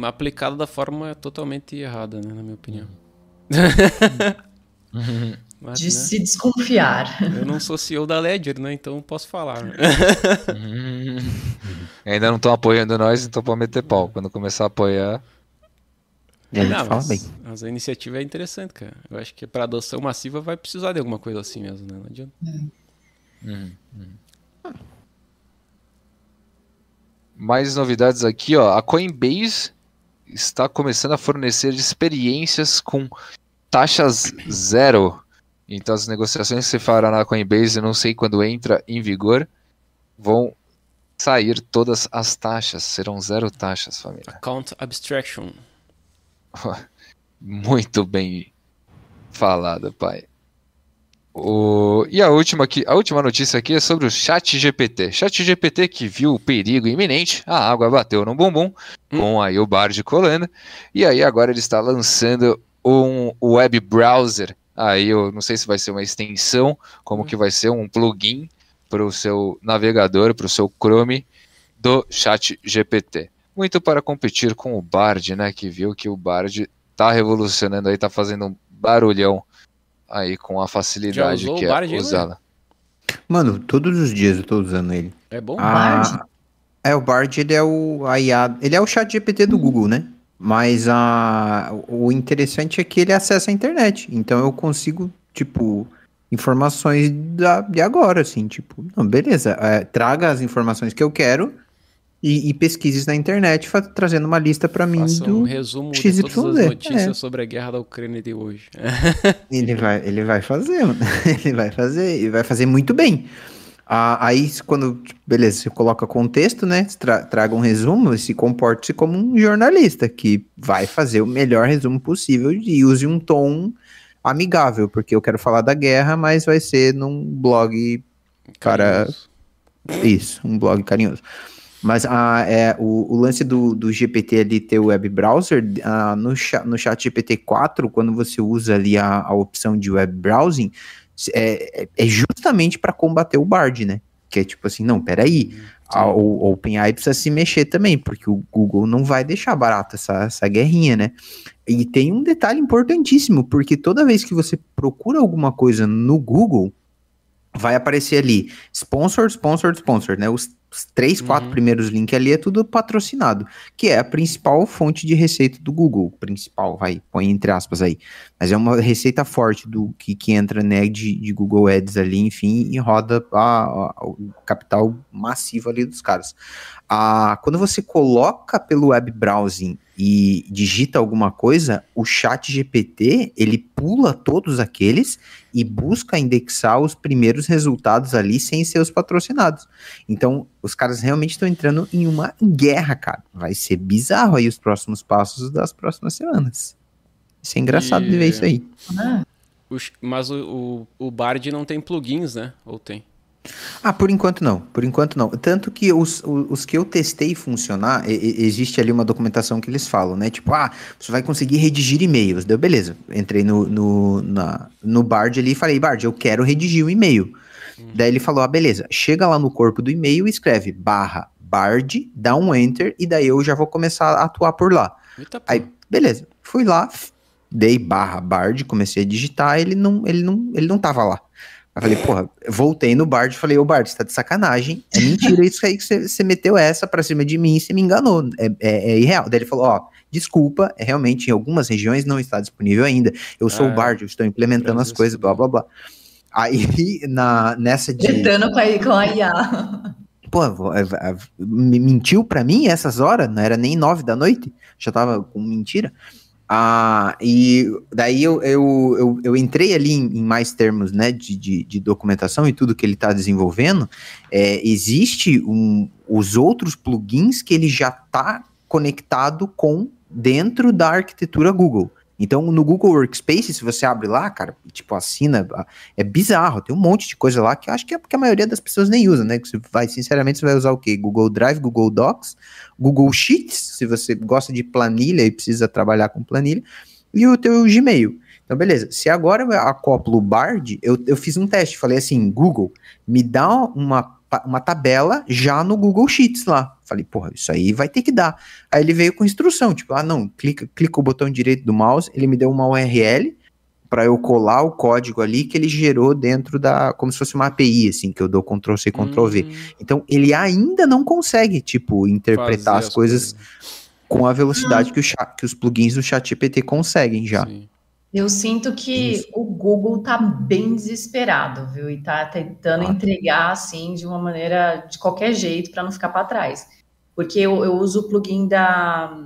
Speaker 2: aplicada da forma totalmente errada, né? Na minha opinião.
Speaker 3: Mas, de né? se desconfiar.
Speaker 2: Eu não sou CEO da Ledger, né? Então posso falar. Né?
Speaker 5: Ainda não estão apoiando nós, então pode meter pau. Quando começar a apoiar.
Speaker 1: E a gente não, fala
Speaker 2: mas,
Speaker 1: bem.
Speaker 2: Mas a iniciativa é interessante, cara. Eu acho que para adoção massiva vai precisar de alguma coisa assim mesmo, né? Não adianta. Hum. Hum,
Speaker 5: hum. Mais novidades aqui, ó. A Coinbase está começando a fornecer experiências com taxas zero. Então as negociações que você fará na Coinbase, não sei quando entra em vigor, vão sair todas as taxas, serão zero taxas, família.
Speaker 2: Account abstraction.
Speaker 5: Muito bem falado, pai. O... E a última, aqui, a última notícia aqui é sobre o Chat GPT. Chat GPT que viu o perigo iminente, a água bateu no bumbum, hum. com aí o Bard colando, e aí agora ele está lançando um web browser. Aí eu não sei se vai ser uma extensão, como hum. que vai ser um plugin para o seu navegador, para o seu Chrome do Chat GPT muito para competir com o Bard, né? Que viu que o Bard tá revolucionando aí, tá fazendo um barulhão aí com a facilidade que é usá-la.
Speaker 1: Mano, todos os dias eu tô usando ele.
Speaker 2: É bom?
Speaker 1: Ah, Bard? É, o Bard, ele é o a IA, ele é o chat GPT do Google, né? Mas a, o interessante é que ele acessa a internet. Então eu consigo, tipo, informações da, de agora, assim, tipo, não, beleza, é, traga as informações que eu quero e, e pesquises na internet, trazendo uma lista para mim do
Speaker 2: um resumo XYZ. de todas as notícias é. sobre a guerra da Ucrânia de hoje.
Speaker 1: ele vai, ele vai fazer, mano. ele vai fazer, e vai fazer muito bem. Ah, aí, quando, beleza, você coloca contexto, né? Tra traga um resumo e se comporte-se como um jornalista que vai fazer o melhor resumo possível e use um tom amigável, porque eu quero falar da guerra, mas vai ser num blog para. Isso, um blog carinhoso. Mas ah, é, o, o, lance do, do GPT ali ter o web browser, uh, no, no chat GPT 4, quando você usa ali a, a opção de web browsing, é, é, é justamente para combater o Bard, né? Que é tipo assim, não, peraí, a, o OpenAI precisa se mexer também, porque o Google não vai deixar barato essa, essa guerrinha, né? E tem um detalhe importantíssimo, porque toda vez que você procura alguma coisa no Google, vai aparecer ali sponsor, sponsor, sponsor, né? Os três, quatro uhum. primeiros links ali é tudo patrocinado, que é a principal fonte de receita do Google. Principal, vai, põe entre aspas aí. Mas é uma receita forte do que, que entra né, de, de Google Ads ali, enfim, e roda a, a, o capital massivo ali dos caras. Ah, quando você coloca pelo web browsing e digita alguma coisa, o chat GPT, ele pula todos aqueles e busca indexar os primeiros resultados ali sem ser os patrocinados. Então, os caras realmente estão entrando em uma guerra, cara. Vai ser bizarro aí os próximos passos das próximas semanas. Isso é engraçado e... de ver isso aí.
Speaker 2: Mas o, o, o Bard não tem plugins, né? Ou tem?
Speaker 1: Ah, por enquanto não, por enquanto não. Tanto que os, os, os que eu testei funcionar, e, existe ali uma documentação que eles falam, né? Tipo, ah, você vai conseguir redigir e-mails. Deu, beleza. Entrei no, no, na, no Bard ali e falei, Bard, eu quero redigir o um e-mail. Daí ele falou, ah, beleza, chega lá no corpo do e-mail e escreve barra Bard, dá um enter, e daí eu já vou começar a atuar por lá. Eita, Aí, beleza, fui lá, dei barra Bard, comecei a digitar, ele não, ele não, ele não tava lá. Eu falei, porra, voltei no Bard e falei, ô Bard, você tá de sacanagem. É mentira isso aí que você, você meteu essa pra cima de mim e você me enganou. É, é, é, irreal. Daí ele falou, ó, desculpa, é realmente em algumas regiões não está disponível ainda. Eu sou o é. Bard, eu estou implementando as coisas, blá blá blá. Aí, na, nessa
Speaker 3: de. Tentando com a, com a IA.
Speaker 1: Pô, me mentiu pra mim essas horas? Não era nem nove da noite? Já tava com mentira. Ah, e daí eu, eu, eu, eu entrei ali em, em, mais termos né, de, de, de, documentação e tudo que ele está desenvolvendo. É, existe um, os outros plugins que ele já está conectado com dentro da arquitetura Google. Então, no Google Workspace, se você abre lá, cara, tipo, assina, é bizarro, tem um monte de coisa lá que acho que é porque a maioria das pessoas nem usa, né? Que você vai, sinceramente, você vai usar o quê? Google Drive, Google Docs, Google Sheets, se você gosta de planilha e precisa trabalhar com planilha, e o teu Gmail. Então, beleza. Se agora eu acoplo o Bard, eu, eu fiz um teste, falei assim, Google, me dá uma uma tabela já no Google Sheets lá. Falei, porra, isso aí vai ter que dar. Aí ele veio com instrução, tipo, ah, não, clica, clica o botão direito do mouse, ele me deu uma URL para eu colar o código ali que ele gerou dentro da, como se fosse uma API, assim, que eu dou Ctrl C, Ctrl V. Hum. Então, ele ainda não consegue, tipo, interpretar Fazer as, coisas, coisas, com a velocidade que, o chat, que os plugins do ChatGPT conseguem já. Sim.
Speaker 3: Eu sinto que Isso. o Google tá bem desesperado, viu? E tá tentando ah. entregar assim de uma maneira de qualquer jeito para não ficar para trás. Porque eu, eu, uso o plugin da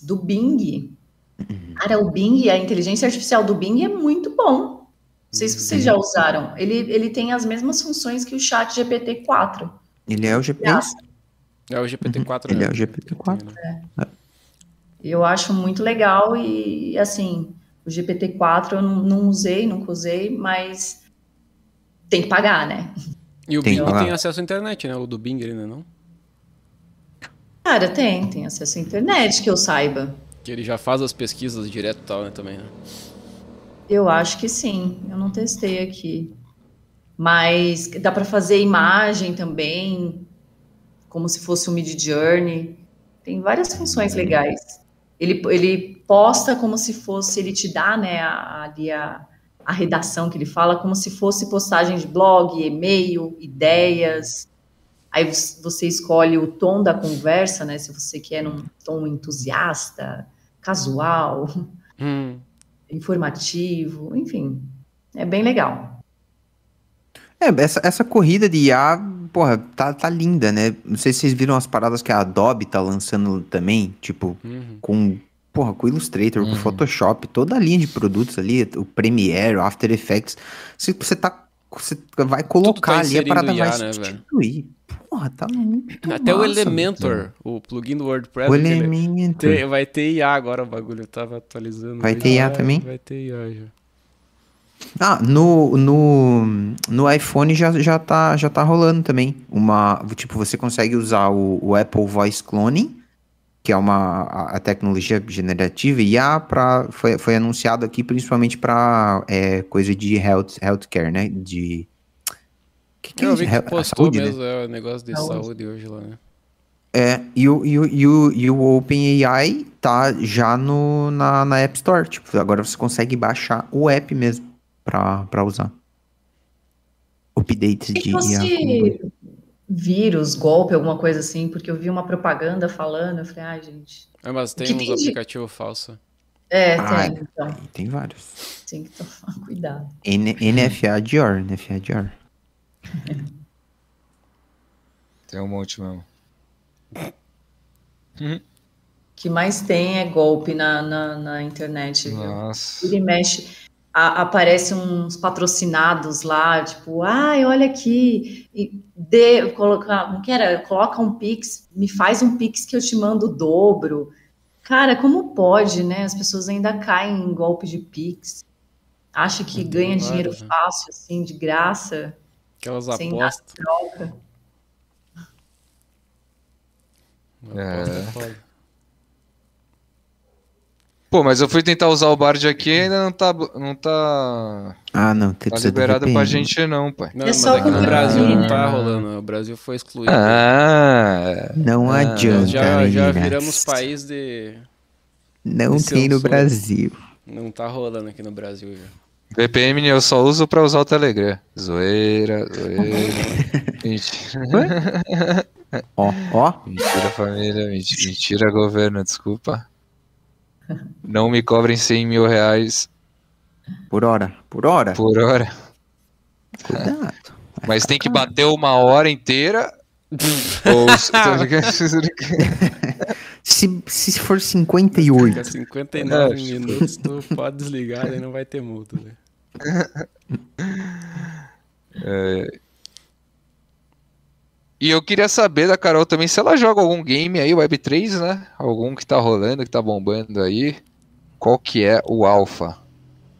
Speaker 3: do Bing. Uhum. Cara, o Bing, a inteligência artificial do Bing é muito bom. Não sei se vocês já uhum. usaram. Ele, ele tem as mesmas funções que o Chat GPT-4.
Speaker 1: Ele é o GPT.
Speaker 2: É o GPT-4.
Speaker 1: Uhum. Ele é o GPT-4.
Speaker 3: É. É. Eu acho muito legal e assim o GPT-4 eu não, não, usei, nunca usei, mas tem que pagar, né?
Speaker 2: E o tem Bing tem acesso à internet, né? O do Bing ainda não?
Speaker 3: Cara, tem, tem acesso à internet, que eu saiba.
Speaker 2: Que ele já faz as pesquisas direto e tal, né, também, né?
Speaker 3: Eu acho que sim, eu não testei aqui. Mas dá para fazer imagem também, como se fosse um Mid Journey. Tem várias funções legais. Ele, ele posta como se fosse, ele te dá, né, ali a, a redação que ele fala, como se fosse postagem de blog, e-mail, ideias. Aí você escolhe o tom da conversa, né, se você quer um tom entusiasta, casual, hum. informativo, enfim, é bem legal.
Speaker 1: É, essa, essa corrida de IA, porra, tá, tá linda, né? Não sei se vocês viram as paradas que a Adobe tá lançando também, tipo, uhum. com porra, com o Illustrator, uhum. com o Photoshop, toda a linha de produtos ali, o Premiere, o After Effects, você, você tá você vai colocar tá ali, a parada IA, vai né, substituir. Porra, tá muito
Speaker 2: Até massa, o Elementor, o plugin do WordPress. O Elementor. vai ter IA agora o bagulho, eu tava atualizando.
Speaker 1: Vai ter IA também?
Speaker 2: Vai ter IA já.
Speaker 1: Ah, no, no, no iPhone já, já, tá, já tá rolando também. Uma, tipo, você consegue usar o, o Apple Voice Cloning, que é uma a, tecnologia generativa IA para foi, foi anunciado aqui principalmente para é, coisa de health healthcare, né? De
Speaker 2: que, que é, eu vi que postou saúde, né? mesmo né? é o negócio de saúde. saúde hoje lá, né?
Speaker 1: É, e o, e o, e o, e o OpenAI tá já no, na, na App Store. Tipo, agora você consegue baixar o app mesmo para usar. Updates de
Speaker 3: IA vírus, golpe, alguma coisa assim, porque eu vi uma propaganda falando, eu falei, ai, gente.
Speaker 2: É, mas tem uns aplicativos falsos.
Speaker 3: É, ah, tem, então.
Speaker 1: Tem vários.
Speaker 3: Tem que tomar cuidado.
Speaker 1: N NFA Dior, NFA Dior.
Speaker 5: tem um monte mesmo.
Speaker 3: que mais tem é golpe na, na, na internet.
Speaker 5: Nossa.
Speaker 3: Ele mexe a, aparecem uns patrocinados lá, tipo, ai, olha aqui, e dê, coloca, não que era? Coloca um Pix, me faz um Pix que eu te mando o dobro. Cara, como pode, né? As pessoas ainda caem em golpe de Pix. Acha que Muito ganha dinheiro né? fácil, assim, de graça.
Speaker 2: Aquelas apostas. Troca.
Speaker 5: É. Pô, mas eu fui tentar usar o Bard aqui e ainda não tá. Não tá.
Speaker 1: Ah, não, tem
Speaker 5: tá liberado pra gente, não, pai.
Speaker 2: Não, é mas aqui no Brasil não tá rolando. O Brasil foi excluído.
Speaker 1: Ah, não ah, adianta.
Speaker 2: Já, já viramos país de.
Speaker 1: Não de tem no Brasil.
Speaker 2: Não tá rolando aqui no Brasil já.
Speaker 5: VPN eu só uso pra usar o Telegram. Zoeira, zoeira. mentira.
Speaker 1: Ó, ó.
Speaker 5: Mentira, família. Mentira, mentira, governo, desculpa. Não me cobrem 100 mil reais.
Speaker 1: Por hora. Por hora?
Speaker 5: Por hora. Cuidado. Mas tem que bater uma hora inteira. ou...
Speaker 1: se, se for 58.
Speaker 2: Fica 59 é. minutos, tu pode desligar e não vai ter multa. Né?
Speaker 5: É, e eu queria saber da Carol também se ela joga algum game aí, Web3, né? Algum que tá rolando, que tá bombando aí. Qual que é o Alpha?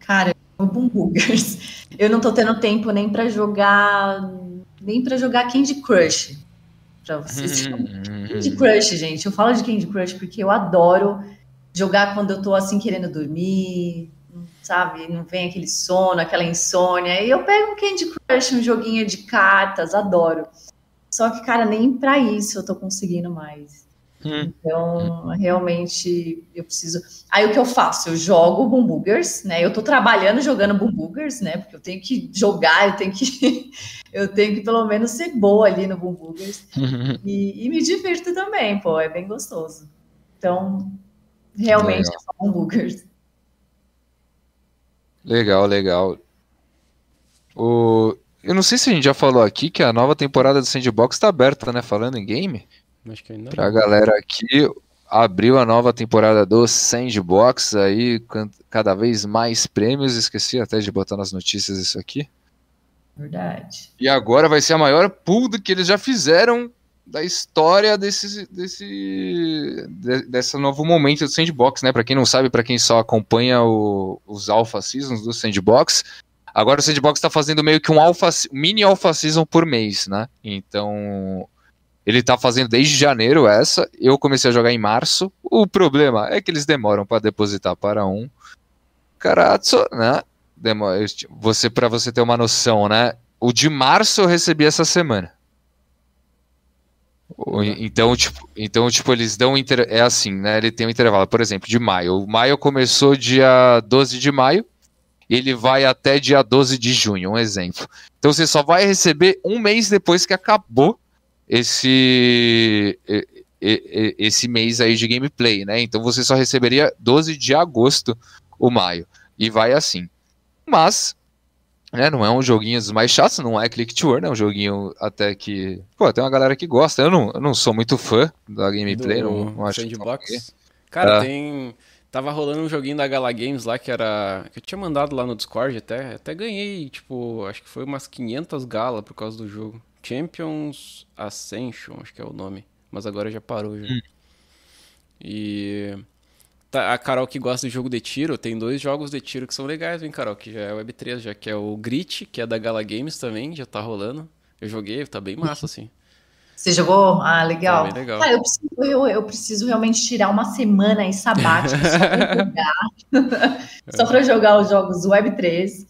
Speaker 3: Cara, o Boom Boogers. Eu não tô tendo tempo nem para jogar nem para jogar Candy Crush. Pra vocês. Hum, Candy Crush, gente. Eu falo de Candy Crush porque eu adoro jogar quando eu tô assim querendo dormir, sabe? Não vem aquele sono, aquela insônia. E eu pego um Candy Crush, um joguinho de cartas, adoro. Só que, cara, nem para isso eu tô conseguindo mais. Hum. Então, realmente, eu preciso. Aí, o que eu faço? Eu jogo Boogers, né? Eu tô trabalhando jogando Boogers, né? Porque eu tenho que jogar, eu tenho que, eu tenho que pelo menos ser boa ali no Boogers. e, e me divirto também, pô, é bem gostoso. Então, realmente, legal. é só Boogers.
Speaker 5: Legal, legal. O... Eu não sei se a gente já falou aqui que a nova temporada do Sandbox está aberta, né? Falando em game.
Speaker 2: Acho que ainda
Speaker 5: Pra galera aqui, abriu a nova temporada do Sandbox aí, cada vez mais prêmios. Esqueci até de botar nas notícias isso aqui.
Speaker 3: Verdade.
Speaker 5: E agora vai ser a maior pool do que eles já fizeram da história desse, desse de, desse novo momento do Sandbox, né? Para quem não sabe, para quem só acompanha o, os Alpha Seasons do Sandbox, Agora o Sandbox está fazendo meio que um alpha, mini alpha season por mês, né? Então ele está fazendo desde janeiro essa. Eu comecei a jogar em março. O problema é que eles demoram para depositar para um. Carazzo, né? Demora, você para você ter uma noção, né? O de março eu recebi essa semana. Então, tipo, então, tipo, eles dão inter... é assim, né? Ele tem um intervalo, por exemplo, de maio. O maio começou dia 12 de maio ele vai até dia 12 de junho, um exemplo. Então você só vai receber um mês depois que acabou esse esse mês aí de gameplay, né? Então você só receberia 12 de agosto o maio e vai assim. Mas né, não é um joguinho dos mais chatos, não é Click to Earn, é um joguinho até que, pô, tem uma galera que gosta. Eu não, eu não sou muito fã da gameplay,
Speaker 2: Do
Speaker 5: não, não
Speaker 2: acho Sandbox. que Cara, é. tem Tava rolando um joguinho da Gala Games lá que era. que eu tinha mandado lá no Discord até. Até ganhei, tipo, acho que foi umas 500 gala por causa do jogo. Champions Ascension, acho que é o nome. Mas agora já parou já. Hum. E. Tá, a Carol que gosta de jogo de tiro, tem dois jogos de tiro que são legais, hein, Carol? Que já é Web3, já que é o Grit, que é da Gala Games também, já tá rolando. Eu joguei, tá bem massa, assim.
Speaker 3: Você jogou? Ah, legal.
Speaker 2: Legal.
Speaker 3: Ah, eu, preciso, eu, eu, preciso, realmente tirar uma semana aí sabática só para jogar. só para jogar os jogos Web 3.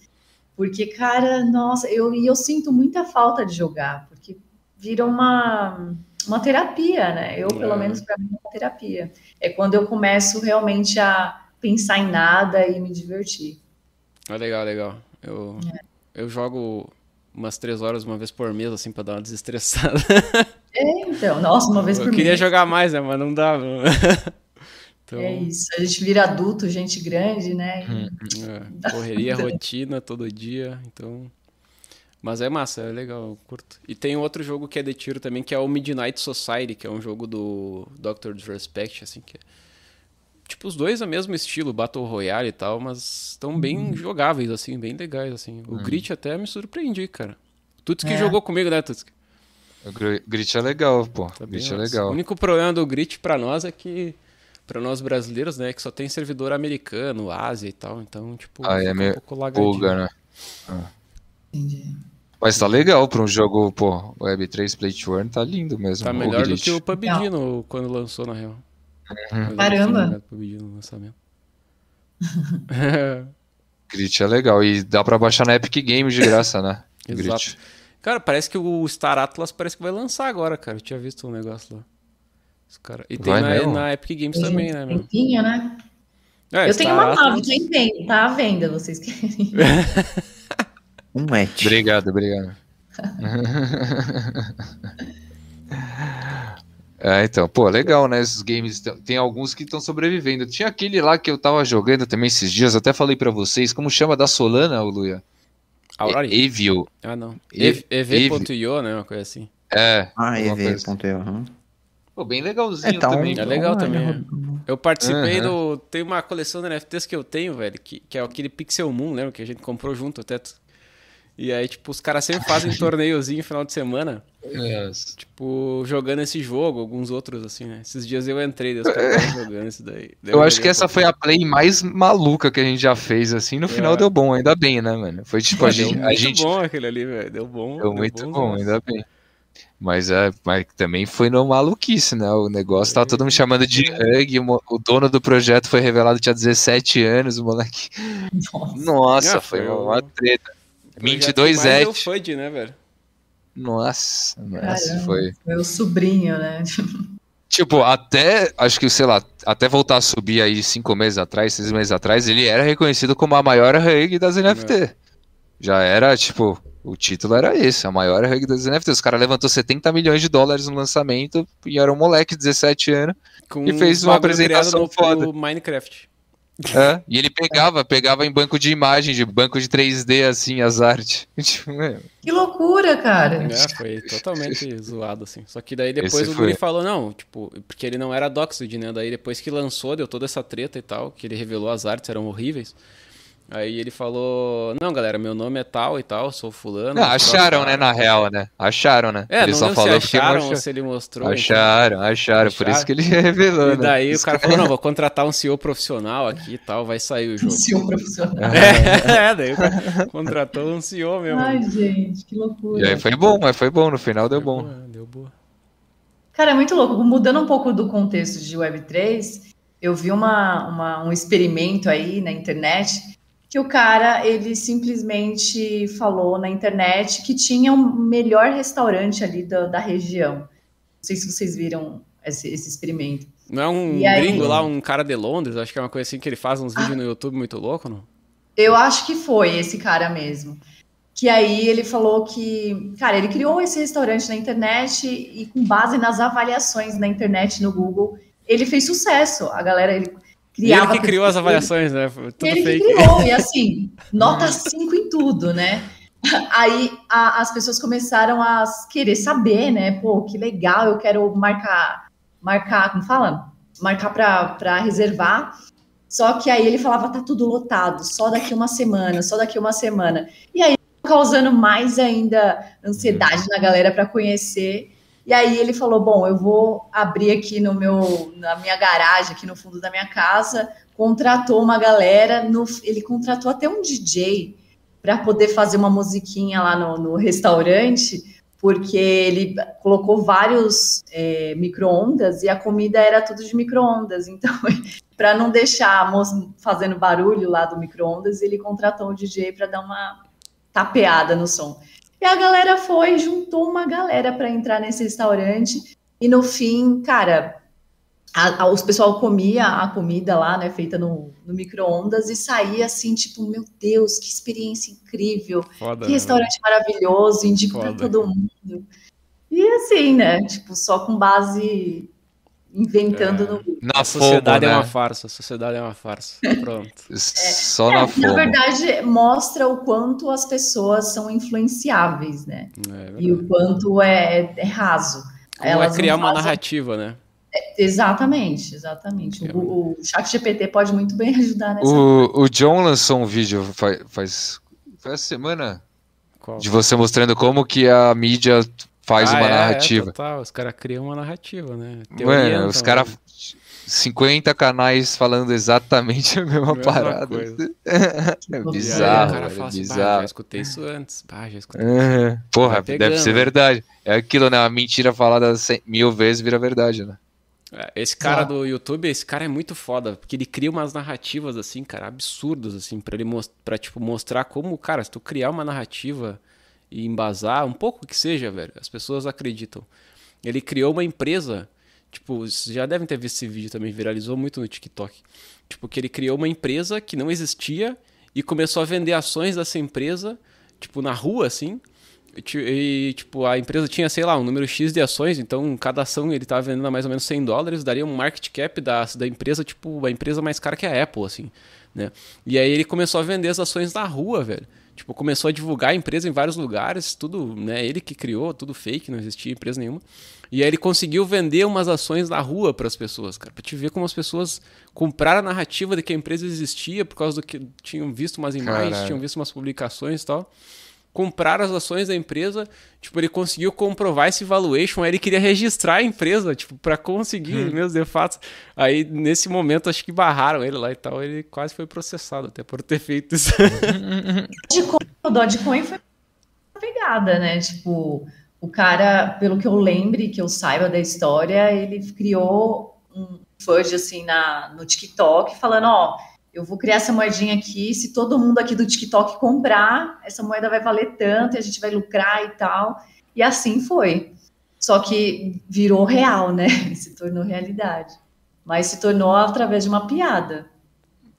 Speaker 3: Porque, cara, nossa, eu, eu sinto muita falta de jogar, porque vira uma, uma terapia, né? Eu, pelo é. menos, para mim, é uma terapia. É quando eu começo realmente a pensar em nada e me divertir.
Speaker 2: É legal, legal. Eu, é. eu jogo umas três horas uma vez por mês, assim, pra dar uma desestressada.
Speaker 3: É, então, nossa, uma vez por mês.
Speaker 2: Eu queria jogar mais, né, mas não dava.
Speaker 3: Então... É isso, a gente vira adulto, gente grande, né? Hum,
Speaker 2: é, correria, rotina, todo dia, então... Mas é massa, é legal, eu curto. E tem outro jogo que é de tiro também, que é o Midnight Society, que é um jogo do Doctor Disrespect, assim, que é... Tipo, os dois é o mesmo estilo, Battle Royale e tal, mas estão bem uhum. jogáveis, assim, bem legais, assim. O uhum. Grit até me surpreendi, cara. Tuts que é. jogou comigo, né, Tuts?
Speaker 5: O Grit é legal, pô. Tá Grit é legal.
Speaker 2: O único problema do Grit pra nós é que, pra nós brasileiros, né, é que só tem servidor americano, Ásia e tal. Então, tipo,
Speaker 5: ah, é meio um pouco né? Ah. Entendi. Mas tá legal pra um jogo, pô, Web3 Play to Earn tá lindo mesmo.
Speaker 2: Tá melhor do que o PUBG no, quando lançou, na real.
Speaker 3: Uhum. Caramba!
Speaker 2: PUBG no lançamento.
Speaker 5: Grit é legal. E dá pra baixar na Epic Games de graça, né?
Speaker 2: Exato. Cara, parece que o Star Atlas parece que vai lançar agora, cara. Eu tinha visto um negócio lá. Cara... E tem na, na, Epic Games tem também, né, meu?
Speaker 3: Né? É, eu Star tenho uma nave, tem venda, tá à venda, vocês querem.
Speaker 1: um match.
Speaker 5: Obrigado, obrigado. É, então, pô, legal, né? Esses games, tem alguns que estão sobrevivendo. Tinha aquele lá que eu tava jogando também esses dias, até falei para vocês, como chama da Solana, Luia?
Speaker 2: Aurora?
Speaker 5: Evil.
Speaker 2: Ah, não. EV.io, né? Uma coisa assim.
Speaker 5: É.
Speaker 1: Ah, EV.io. Uhum.
Speaker 5: Pô, bem legalzinho
Speaker 2: é,
Speaker 5: tá também.
Speaker 2: Um... É legal também. É. Eu participei uhum. do. Tem uma coleção de NFTs que eu tenho, velho, que, que é aquele Pixel Moon, lembra? Que a gente comprou junto até. E aí, tipo, os caras sempre fazem torneiozinho no final de semana.
Speaker 5: Yes.
Speaker 2: Tipo, jogando esse jogo, alguns outros, assim, né? Esses dias eu entrei, os caras jogando isso daí.
Speaker 5: eu, eu acho que essa foi a play mais maluca que a gente já fez, assim. No final é. deu bom, ainda bem, né, mano? Foi tipo, a gente. Deu
Speaker 2: muito
Speaker 5: gente...
Speaker 2: bom aquele ali, velho. Deu bom.
Speaker 5: Deu, deu muito bom, ainda bem. Mas, é, mas também foi no maluquice, né? O negócio tá todo me chamando de Hug. O dono do projeto foi revelado tinha 17 anos, o moleque. Nossa, Nossa foi uma treta. 22 é.
Speaker 2: o FUD, né, velho?
Speaker 5: Nossa, nossa, foi.
Speaker 3: Meu sobrinho, né?
Speaker 5: Tipo, até, acho que, sei lá, até voltar a subir aí cinco meses atrás, seis meses atrás, ele era reconhecido como a maior reg das NFT. É. Já era, tipo, o título era esse, a maior reg das NFT. Os caras levantou 70 milhões de dólares no lançamento e era um moleque de 17 anos
Speaker 2: Com
Speaker 5: e fez uma apresentação foda.
Speaker 2: Minecraft.
Speaker 5: É, e ele pegava, pegava em banco de imagem, de banco de 3D, assim, as artes. Tipo,
Speaker 3: que loucura, cara.
Speaker 2: É, foi totalmente zoado, assim. Só que daí depois Esse o Guri falou, não, tipo, porque ele não era Doxid, né? Daí depois que lançou, deu toda essa treta e tal, que ele revelou as artes, eram horríveis. Aí ele falou: Não, galera, meu nome é tal e tal, sou fulano. Não,
Speaker 5: acharam, né, na real, né? Acharam, né?
Speaker 2: É, ele não só falou se acharam ou se ele mostrou.
Speaker 5: Acharam, então. acharam, por isso que ele revelou. E
Speaker 2: né? daí né? o cara falou: Não, vou contratar um CEO profissional aqui e tal, vai sair o jogo.
Speaker 3: CEO profissional.
Speaker 2: É, é, daí o cara contratou um CEO mesmo.
Speaker 3: Ai, gente, que loucura.
Speaker 5: E aí foi bom, mas foi bom, no final deu, bom.
Speaker 2: Boa, deu boa.
Speaker 3: Cara, é muito louco. Mudando um pouco do contexto de Web3, eu vi uma, uma um experimento aí na internet que o cara ele simplesmente falou na internet que tinha o um melhor restaurante ali da, da região. Não sei se vocês viram esse, esse experimento.
Speaker 2: Não é um e gringo aí... lá, um cara de Londres, acho que é uma coisa assim que ele faz uns vídeos ah, no YouTube muito louco, não?
Speaker 3: Eu acho que foi esse cara mesmo. Que aí ele falou que, cara, ele criou esse restaurante na internet e com base nas avaliações na internet no Google, ele fez sucesso. A galera, ele
Speaker 2: criava. ele que criou as avaliações, né?
Speaker 3: Tudo ele fake. que criou, e assim, nota 5 em tudo, né? Aí a, as pessoas começaram a querer saber, né? Pô, que legal, eu quero marcar, marcar, como fala? Marcar para reservar. Só que aí ele falava, tá tudo lotado, só daqui uma semana, só daqui uma semana. E aí causando mais ainda ansiedade na galera para conhecer. E aí ele falou: Bom, eu vou abrir aqui no meu, na minha garagem, aqui no fundo da minha casa. Contratou uma galera, no, ele contratou até um DJ para poder fazer uma musiquinha lá no, no restaurante, porque ele colocou vários é, micro-ondas e a comida era tudo de micro-ondas. Então, para não deixar a moça fazendo barulho lá do micro-ondas, ele contratou o DJ para dar uma tapeada no som. E a galera foi, juntou uma galera para entrar nesse restaurante. E no fim, cara, a, a, os pessoal comia a comida lá, né, feita no, no micro-ondas e saía assim, tipo, meu Deus, que experiência incrível, Foda, que né? restaurante né? maravilhoso, indico para todo mundo. E assim, né, tipo, só com base inventando é. no
Speaker 2: Na a sociedade é né? é uma farsa, a sociedade é uma farsa. Pronto.
Speaker 5: É. Só na é,
Speaker 3: Na verdade, mostra o quanto as pessoas são influenciáveis, né? É e o quanto é, é raso.
Speaker 2: Como Elas é criar uma narrativa, né?
Speaker 3: É, exatamente, exatamente. O, o chat GPT pode muito bem ajudar nessa.
Speaker 5: O, o John lançou um vídeo faz, faz, faz semana Qual? de você mostrando como que a mídia faz ah, uma é, narrativa. É,
Speaker 2: total. Os caras criam uma narrativa, né?
Speaker 5: Teoria, Mano, os caras 50 canais falando exatamente a mesma, mesma parada. é bizarro, cara fala assim, bizarro. já
Speaker 2: escutei isso antes. Bah, já escutei.
Speaker 5: É, porra, deve ser verdade. É aquilo, né? A mentira falada mil vezes vira verdade, né?
Speaker 2: É, esse cara ah. do YouTube, esse cara é muito foda, porque ele cria umas narrativas assim, cara, absurdas assim, para ele para tipo mostrar como, cara, se tu criar uma narrativa e embasar um pouco que seja, velho, as pessoas acreditam. Ele criou uma empresa Tipo, vocês já devem ter visto esse vídeo também, viralizou muito no TikTok. Tipo, que ele criou uma empresa que não existia e começou a vender ações dessa empresa, tipo, na rua, assim. E, tipo, a empresa tinha, sei lá, um número X de ações, então cada ação ele estava vendendo a mais ou menos 100 dólares, daria um market cap da, da empresa, tipo, a empresa mais cara que a Apple, assim, né? E aí ele começou a vender as ações na rua, velho. Tipo, começou a divulgar a empresa em vários lugares, tudo, né? Ele que criou, tudo fake, não existia empresa nenhuma. E aí ele conseguiu vender umas ações na rua para as pessoas, cara, para te ver como as pessoas compraram a narrativa de que a empresa existia por causa do que tinham visto umas imagens, Caralho. tinham visto umas publicações e tal. Compraram as ações da empresa, tipo, ele conseguiu comprovar esse valuation, aí ele queria registrar a empresa, tipo, para conseguir hum. meus de fato. Aí nesse momento acho que barraram ele lá e tal, ele quase foi processado até por ter feito isso.
Speaker 3: o Dogecoin foi uma pegada, né? Tipo, o cara, pelo que eu lembre, que eu saiba da história, ele criou um fudge assim na, no TikTok, falando, ó, eu vou criar essa moedinha aqui, se todo mundo aqui do TikTok comprar, essa moeda vai valer tanto e a gente vai lucrar e tal. E assim foi. Só que virou real, né? Se tornou realidade. Mas se tornou através de uma piada.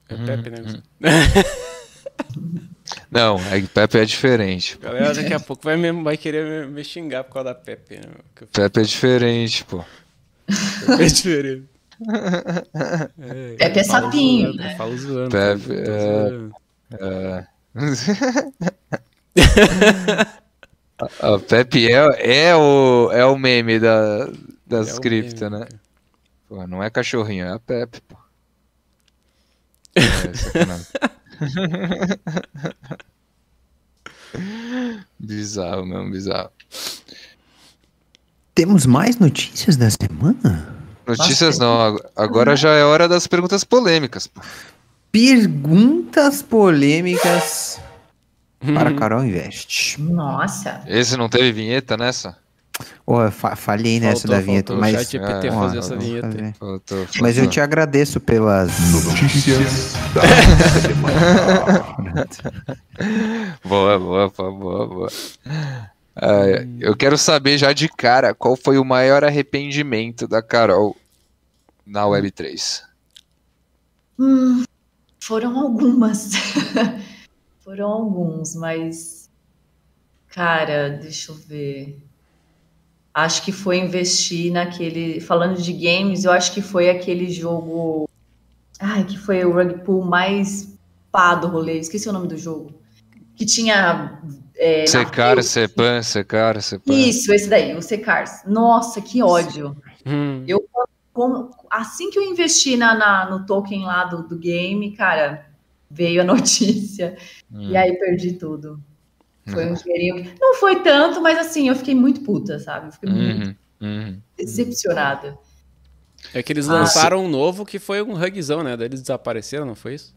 Speaker 2: É Pepe, né?
Speaker 5: Hum. Não, a Pepe é diferente.
Speaker 2: Galera daqui a pouco vai, me, vai querer me, me, xingar por causa da Pepe. Né?
Speaker 5: Pepe é diferente, pô.
Speaker 2: Pepe é diferente.
Speaker 3: É, Pepe é sapinho, zoando, né?
Speaker 2: Falo zoando.
Speaker 5: Pepe é... é... a Pepe é, é, o, é o meme da, das é cripto, né? Pô, não é cachorrinho, é a Pepe, pô. É, bizarro mesmo, bizarro.
Speaker 1: Temos mais notícias da semana?
Speaker 5: Notícias não, agora já é hora das perguntas polêmicas.
Speaker 1: Perguntas polêmicas para hum. Carol Invest.
Speaker 3: Nossa.
Speaker 5: Esse não teve vinheta nessa?
Speaker 1: Oh, fa falhei nessa faltou, da vinheta, faltou. mas.
Speaker 2: Chat ah, fazer essa vinheta.
Speaker 1: Faltou, faltou. Mas eu te agradeço pelas
Speaker 4: notícias da
Speaker 5: boa, boa, boa, boa. Uh, eu quero saber já de cara qual foi o maior arrependimento da Carol na Web3.
Speaker 3: Hum, foram algumas. foram alguns, mas. Cara, deixa eu ver acho que foi investir naquele. Falando de games, eu acho que foi aquele jogo. Ai, que foi o rug pool mais pá do rolê. Esqueci o nome do jogo. Que tinha.
Speaker 5: É, Secar, Sepan, Secar, Sepan.
Speaker 3: Isso, esse daí, o Secars. Nossa, que ódio. Hum. Eu, como, assim que eu investi na, na, no token lá do, do game, cara, veio a notícia. Hum. E aí perdi tudo. Foi um dinheirinho. Não foi tanto, mas assim, eu fiquei muito puta, sabe? fiquei uhum, muito uhum. decepcionada.
Speaker 2: É que eles lançaram ah, um novo que foi um rugzão, né? Daí eles desapareceram, não foi isso?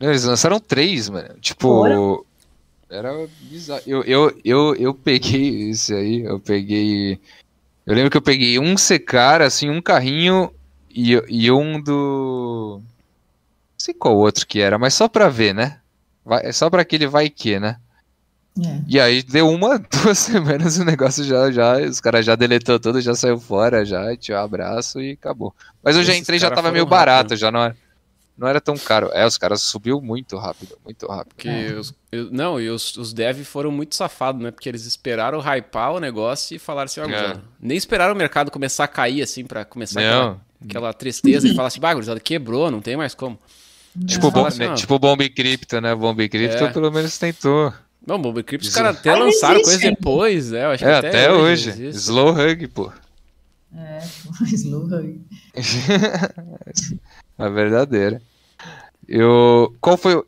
Speaker 5: Eles lançaram três, mano. Tipo. Era bizarro. Eu, eu, eu, eu peguei esse aí, eu peguei. Eu lembro que eu peguei um secar, assim, um carrinho e, e um do. Não sei qual outro que era, mas só pra ver, né? Vai, só pra aquele vai que, né? É. E aí deu uma, duas semanas o negócio já, já, os caras já deletou tudo, já saiu fora, já, tinha um abraço e acabou. Mas eu já entrei já tava meio barato, já não era, não era tão caro. É, os caras subiu muito rápido, muito rápido.
Speaker 2: Porque é. os, eu, não, e os, os dev foram muito safados, né? Porque eles esperaram hypar o negócio e falaram assim, é. nem esperaram o mercado começar a cair assim para começar aquela, aquela, tristeza e falar assim, bagulho, quebrou, não tem mais como.
Speaker 5: Tipo, bom, assim, tipo Bomb Crypto, né? Bomb Crypto é. pelo menos tentou.
Speaker 2: Não, Bob Crypto, os caras até lançaram coisa depois, né? Eu acho
Speaker 5: é, até, até, hoje. hoje. Slow Hug, pô.
Speaker 3: É, Slow Hug.
Speaker 5: a verdadeira. Eu, qual foi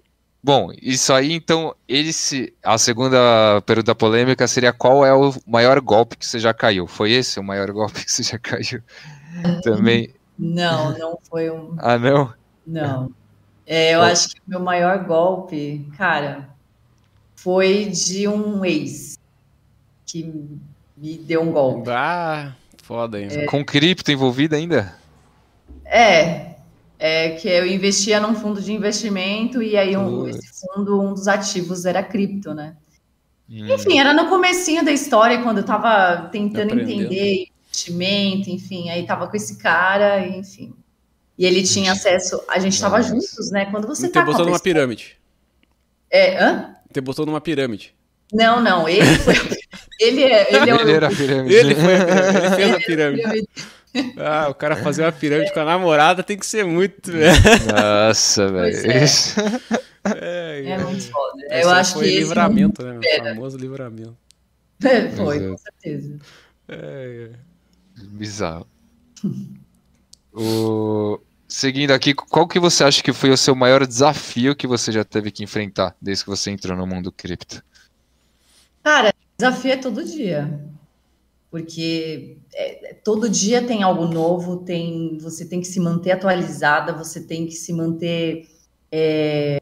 Speaker 5: Bom, isso aí, então, esse, a segunda pergunta polêmica seria qual é o maior golpe que você já caiu? Foi esse o maior golpe que você já caiu? Também,
Speaker 3: Não, não foi um.
Speaker 5: Ah, não?
Speaker 3: Não. É, eu oh. acho que o meu maior golpe, cara, foi de um ex que me deu um golpe.
Speaker 2: Ah, foda, hein?
Speaker 5: É, Com cripto envolvida ainda?
Speaker 3: É, é que eu investia num fundo de investimento e aí um, esse fundo, um dos ativos era cripto, né? Hum. Enfim, era no comecinho da história, quando eu tava tentando entender investimento, enfim, aí tava com esse cara, enfim. E ele tinha acesso, a gente tava Nossa. juntos, né? Quando você
Speaker 2: Te tá botou numa pirâmide.
Speaker 3: É, hã?
Speaker 2: Te botou numa pirâmide.
Speaker 3: Não, não, ele foi. ele, é, ele, é
Speaker 5: ele era a pirâmide.
Speaker 2: Ele foi a pirâmide. Ele fez a pirâmide. Ah, o cara fazer uma pirâmide é. com a namorada tem que ser muito.
Speaker 5: Nossa, velho.
Speaker 3: É, é, muito foda. Eu acho foi que
Speaker 2: livramento, né? O famoso livramento.
Speaker 3: É, foi, Exato. com certeza.
Speaker 2: É, é.
Speaker 5: Bizarro. o... Seguindo aqui, qual que você acha que foi o seu maior desafio que você já teve que enfrentar desde que você entrou no mundo cripto?
Speaker 3: Cara, desafio é todo dia. Porque é, todo dia tem algo novo, tem, você tem que se manter atualizada, você tem que se manter é,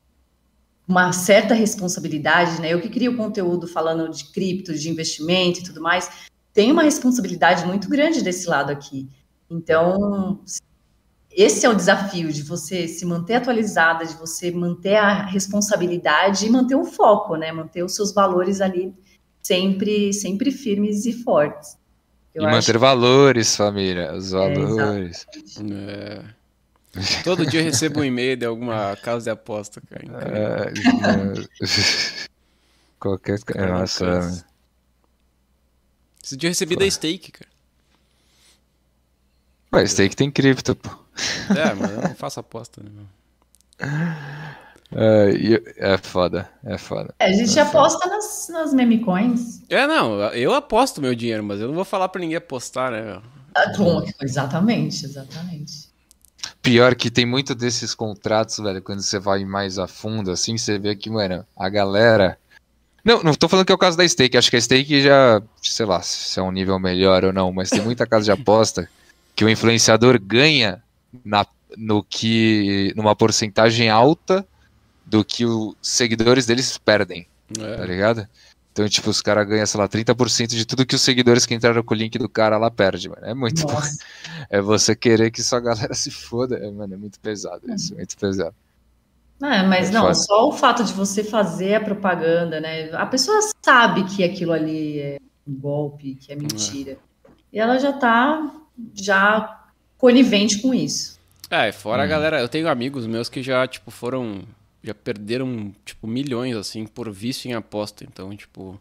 Speaker 3: uma certa responsabilidade, né? Eu que crio conteúdo falando de cripto, de investimento e tudo mais, tem uma responsabilidade muito grande desse lado aqui. Então, esse é o desafio de você se manter atualizada, de você manter a responsabilidade e manter o foco, né? Manter os seus valores ali sempre, sempre firmes e fortes.
Speaker 5: Eu e manter valores, família, os é, valores.
Speaker 2: É, é. Todo dia eu recebo um e-mail de alguma casa de aposta, cara. É,
Speaker 5: qualquer coisa.
Speaker 2: Esse dia eu recebi Pô. da Stake, cara.
Speaker 5: Ué, Stake tem cripto, pô.
Speaker 2: É, mas eu não faço aposta, né?
Speaker 5: É, é foda, é foda.
Speaker 3: É, a gente
Speaker 5: é
Speaker 3: aposta nas, nas meme coins.
Speaker 2: É, não, eu aposto meu dinheiro, mas eu não vou falar pra ninguém apostar, né?
Speaker 3: Ah, exatamente, exatamente.
Speaker 5: Pior que tem muito desses contratos, velho, quando você vai mais a fundo, assim, você vê que, mano, a galera. Não, não tô falando que é o caso da stake, acho que a stake já, sei lá, se é um nível melhor ou não, mas tem muita casa de aposta que o influenciador ganha na, no que numa porcentagem alta do que os seguidores deles perdem, é. tá ligado? Então, tipo, os caras ganham, sei lá, 30% de tudo que os seguidores que entraram com o link do cara lá perdem, mano. É muito. É você querer que sua galera se foda. É, mano, é muito pesado isso, muito pesado.
Speaker 3: É, mas é não, foda. só o fato de você fazer a propaganda, né? A pessoa sabe que aquilo ali é um golpe, que é mentira. É. E ela já tá já conivente com isso.
Speaker 2: É, fora hum. a galera, eu tenho amigos meus que já, tipo, foram já perderam, tipo, milhões, assim, por vício em aposta. Então, tipo,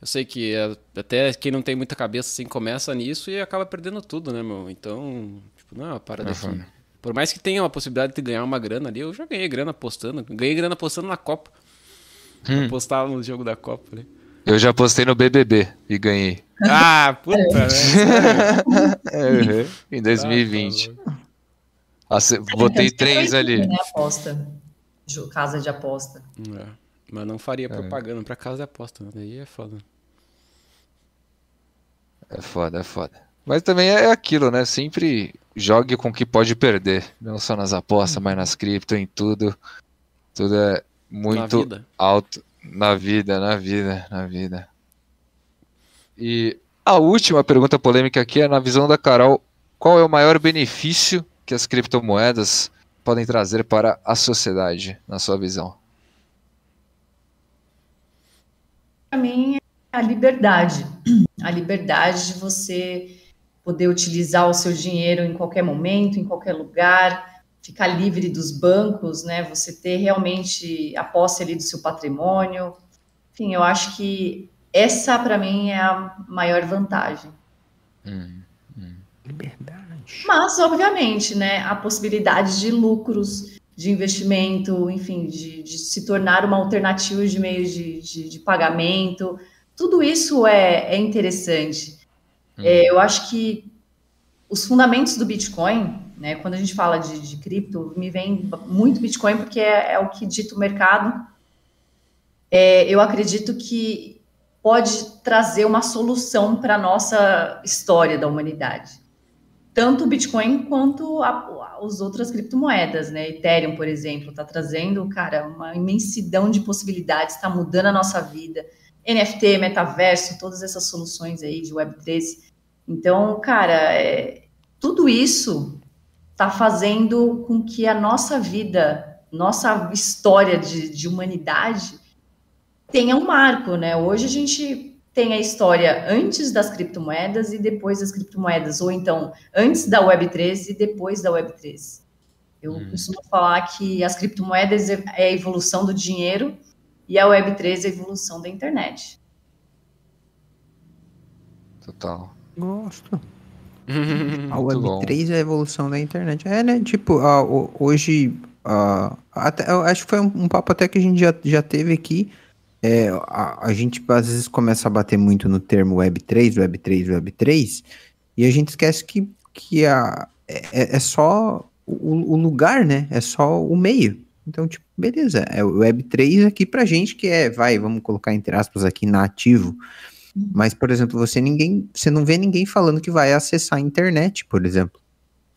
Speaker 2: eu sei que é, até quem não tem muita cabeça, assim, começa nisso e acaba perdendo tudo, né, meu? Então, tipo, não é uma parada assim. Por mais que tenha uma possibilidade de ganhar uma grana ali, eu já ganhei grana apostando. Ganhei grana apostando na Copa. Hum. Apostava no jogo da Copa ali.
Speaker 5: Eu já apostei no BBB e ganhei.
Speaker 2: Ah, puta, né?
Speaker 5: uhum. Em 2020. Ah, tá Botei três ali.
Speaker 3: Né, aposta casa de aposta.
Speaker 2: É. Mas não faria é. propaganda para casa de aposta, né? Daí é foda.
Speaker 5: É foda, é foda. Mas também é aquilo, né? Sempre jogue com o que pode perder. Não só nas apostas, mas nas cripto, em tudo. Tudo é muito na alto na vida, na vida, na vida. E a última pergunta polêmica aqui é na visão da Carol, qual é o maior benefício que as criptomoedas podem trazer para a sociedade, na sua visão?
Speaker 3: Para mim, é a liberdade. A liberdade de você poder utilizar o seu dinheiro em qualquer momento, em qualquer lugar, ficar livre dos bancos, né? Você ter realmente a posse ali do seu patrimônio. Enfim, eu acho que essa, para mim, é a maior vantagem.
Speaker 5: Hum, hum.
Speaker 1: Liberdade.
Speaker 3: Mas, obviamente, né, a possibilidade de lucros, de investimento, enfim, de, de se tornar uma alternativa de meios de, de, de pagamento, tudo isso é, é interessante. Hum. É, eu acho que os fundamentos do Bitcoin, né, quando a gente fala de, de cripto, me vem muito Bitcoin porque é, é o que dita o mercado. É, eu acredito que pode trazer uma solução para a nossa história da humanidade. Tanto o Bitcoin quanto a, as outras criptomoedas, né? Ethereum, por exemplo, está trazendo, cara, uma imensidão de possibilidades, está mudando a nossa vida. NFT, metaverso, todas essas soluções aí de Web3. Então, cara, é, tudo isso está fazendo com que a nossa vida, nossa história de, de humanidade tenha um marco, né? Hoje a gente tem a história antes das criptomoedas e depois das criptomoedas, ou então antes da Web3 e depois da Web3. Eu hum. costumo falar que as criptomoedas é, é a evolução do dinheiro e a Web3 é a evolução da internet.
Speaker 5: Total.
Speaker 1: Gosto. a Web3 é a evolução da internet. É, né? Tipo, uh, hoje. Uh, até, eu acho que foi um, um, papo até que a gente já, já teve aqui é, a, a, gente às vezes começa a bater muito no termo Web3, Web3, Web3, e a gente esquece que, que a, é, é só o, o, lugar, né? É só o meio. Então, tipo, beleza, é o Web3 aqui pra gente que é, vai, vamos colocar entre aspas aqui, nativo. Mas, por exemplo, você ninguém, você não vê ninguém falando que vai acessar a internet, por exemplo.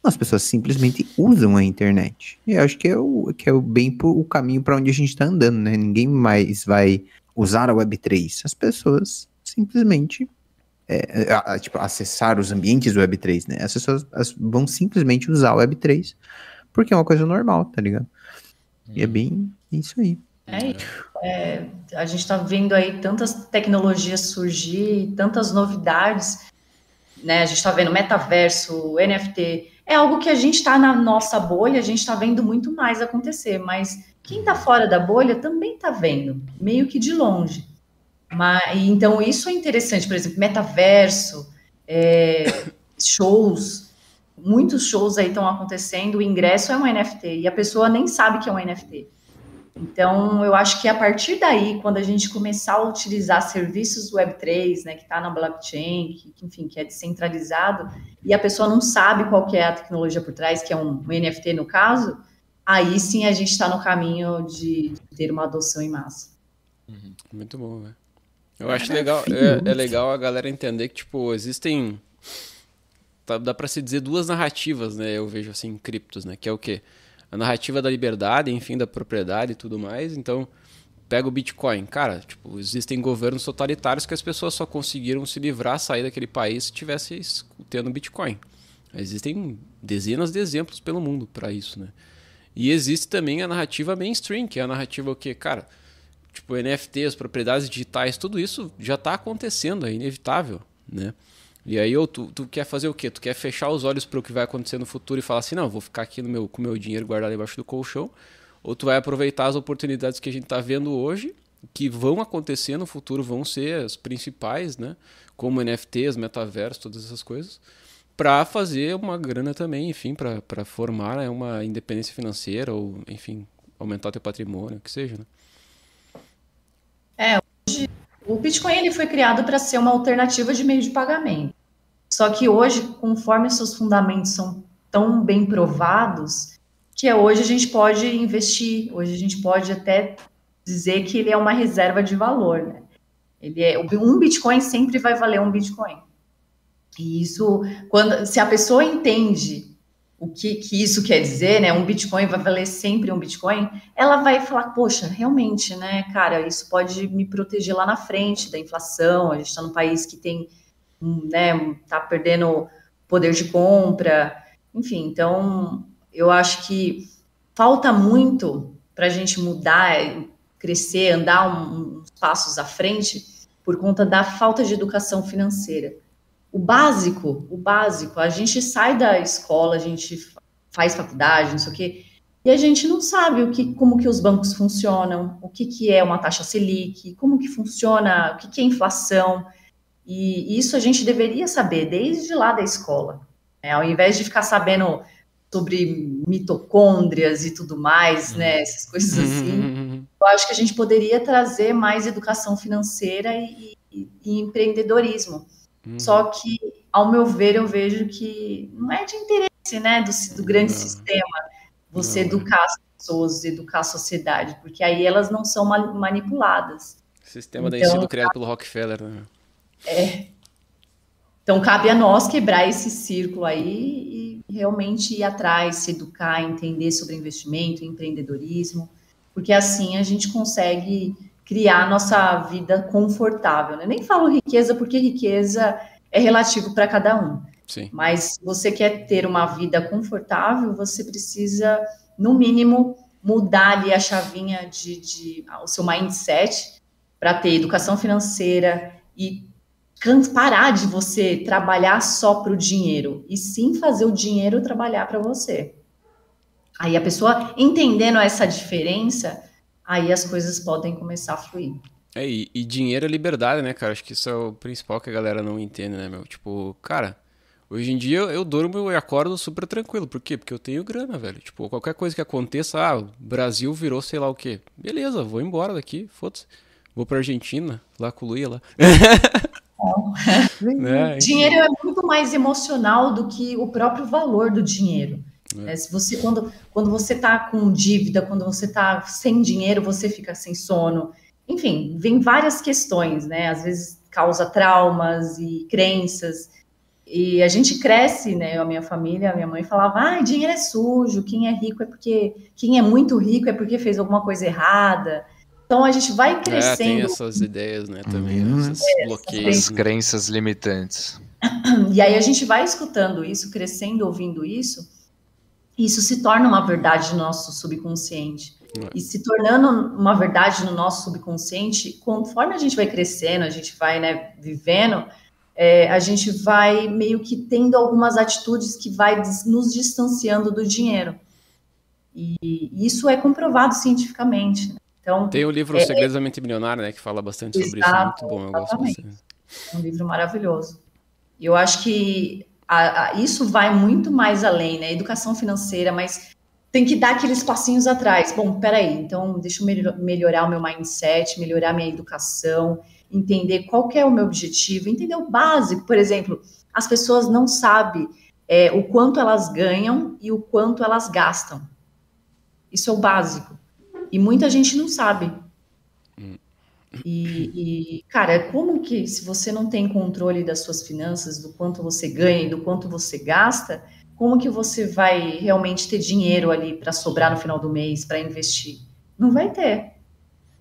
Speaker 1: As pessoas simplesmente usam a internet. E eu acho que é o, que é o bem o caminho para onde a gente está andando, né? Ninguém mais vai usar a Web3. As pessoas simplesmente é, é, tipo, acessar os ambientes do Web3, né? As pessoas as, vão simplesmente usar o Web3 porque é uma coisa normal, tá ligado? E é uhum. bem isso aí.
Speaker 3: É, é, a gente está vendo aí tantas tecnologias surgir, tantas novidades, né? A gente está vendo metaverso, NFT, é algo que a gente está na nossa bolha, a gente está vendo muito mais acontecer, mas quem está fora da bolha também está vendo, meio que de longe. Mas, então, isso é interessante, por exemplo, metaverso, é, shows, muitos shows aí estão acontecendo, o ingresso é um NFT e a pessoa nem sabe que é um NFT. Então, eu acho que a partir daí, quando a gente começar a utilizar serviços Web3, né, que está na blockchain, que, enfim, que é descentralizado, e a pessoa não sabe qual é a tecnologia por trás, que é um, um NFT no caso, aí sim a gente está no caminho de ter uma adoção em massa.
Speaker 2: Uhum. Muito bom, né? Eu acho legal, é, é, legal a galera entender que, tipo, existem. Tá, dá para se dizer duas narrativas, né? Eu vejo assim, em criptos, né? Que é o quê? A narrativa da liberdade, enfim, da propriedade e tudo mais. Então, pega o Bitcoin. Cara, tipo, existem governos totalitários que as pessoas só conseguiram se livrar, sair daquele país se tivesse tendo Bitcoin. Existem dezenas de exemplos pelo mundo para isso, né? E existe também a narrativa mainstream, que é a narrativa o que, cara, tipo, NFTs, propriedades digitais, tudo isso já está acontecendo, é inevitável, né? E aí, ou tu, tu quer fazer o quê? Tu quer fechar os olhos para o que vai acontecer no futuro e falar assim, não, vou ficar aqui no meu, com o meu dinheiro guardado embaixo do colchão, ou tu vai aproveitar as oportunidades que a gente está vendo hoje, que vão acontecer no futuro, vão ser as principais, né? Como NFTs, metaverso, todas essas coisas, para fazer uma grana também, enfim, para formar né, uma independência financeira ou, enfim, aumentar teu patrimônio, o que seja, né?
Speaker 3: É, hoje o Bitcoin ele foi criado para ser uma alternativa de meio de pagamento. Só que hoje, conforme seus fundamentos são tão bem provados, que é hoje a gente pode investir, hoje a gente pode até dizer que ele é uma reserva de valor, né? Ele é um Bitcoin sempre vai valer um Bitcoin. E isso, quando se a pessoa entende o que, que, isso quer dizer, né? Um Bitcoin vai valer sempre um Bitcoin, ela vai falar, poxa, realmente, né, cara, isso pode me proteger lá na frente da inflação. A gente está num país que tem, né, tá perdendo poder de compra, enfim. Então, eu acho que falta muito para a gente mudar, crescer, andar uns passos à frente por conta da falta de educação financeira o básico, o básico. A gente sai da escola, a gente faz faculdade, não sei o quê, e a gente não sabe o que, como que os bancos funcionam, o que, que é uma taxa Selic, como que funciona, o que, que é inflação. E isso a gente deveria saber desde lá da escola. Né? Ao invés de ficar sabendo sobre mitocôndrias e tudo mais, né, essas coisas assim, eu acho que a gente poderia trazer mais educação financeira e, e, e empreendedorismo. Uhum. Só que, ao meu ver, eu vejo que não é de interesse, né, do, do grande não. sistema, você não. educar as pessoas, educar a sociedade, porque aí elas não são manipuladas.
Speaker 2: Sistema então, da ensino criado pelo Rockefeller, né?
Speaker 3: É. Então, cabe a nós quebrar esse círculo aí e realmente ir atrás, se educar, entender sobre investimento, empreendedorismo, porque assim a gente consegue criar nossa vida confortável. Né? Nem falo riqueza, porque riqueza é relativo para cada um.
Speaker 2: Sim.
Speaker 3: Mas se você quer ter uma vida confortável, você precisa, no mínimo, mudar ali a chavinha de, de o seu mindset para ter educação financeira e parar de você trabalhar só para o dinheiro e sim fazer o dinheiro trabalhar para você. Aí a pessoa entendendo essa diferença, aí as coisas podem começar a fluir.
Speaker 2: É, e, e, dinheiro é liberdade, né, cara? Acho que isso é o principal que a galera não entende, né, meu? Tipo, cara, hoje em dia eu durmo e acordo super tranquilo. Por quê? Porque eu tenho grana, velho. Tipo, qualquer coisa que aconteça, ah, o Brasil virou sei lá o quê. Beleza, vou embora daqui, foda-se. Vou pra Argentina, lá com o Luia lá.
Speaker 3: é, dinheiro é muito mais emocional do que o próprio valor do dinheiro. É. se você quando, quando você está com dívida, quando você está sem dinheiro, você fica sem sono. Enfim, vem várias questões, né? Às vezes causa traumas e crenças. E a gente cresce, né? A minha família, a minha mãe falava: ah, dinheiro é sujo, quem é rico é porque. Quem é muito rico é porque fez alguma coisa errada. Então a gente vai crescendo. É, tem
Speaker 2: essas ideias, né? Também, uhum. esses é, bloqueios.
Speaker 5: As crenças limitantes.
Speaker 3: E aí a gente vai escutando isso, crescendo, ouvindo isso isso se torna uma verdade no nosso subconsciente. É. E se tornando uma verdade no nosso subconsciente, conforme a gente vai crescendo, a gente vai né, vivendo, é, a gente vai meio que tendo algumas atitudes que vai nos distanciando do dinheiro. E isso é comprovado cientificamente. Né? Então,
Speaker 2: Tem o livro é, Segredos da Mente Milionária, né, que fala bastante sobre isso. É muito bom, eu gosto bastante.
Speaker 3: É um livro maravilhoso. Eu acho que a, a, isso vai muito mais além, né? Educação financeira, mas tem que dar aqueles passinhos atrás. Bom, peraí, então deixa eu melhorar o meu mindset, melhorar minha educação, entender qual é o meu objetivo, entender o básico. Por exemplo, as pessoas não sabem é, o quanto elas ganham e o quanto elas gastam. Isso é o básico. E muita gente não sabe. E, e, cara, como que se você não tem controle das suas finanças, do quanto você ganha e do quanto você gasta, como que você vai realmente ter dinheiro ali para sobrar no final do mês para investir? Não vai ter.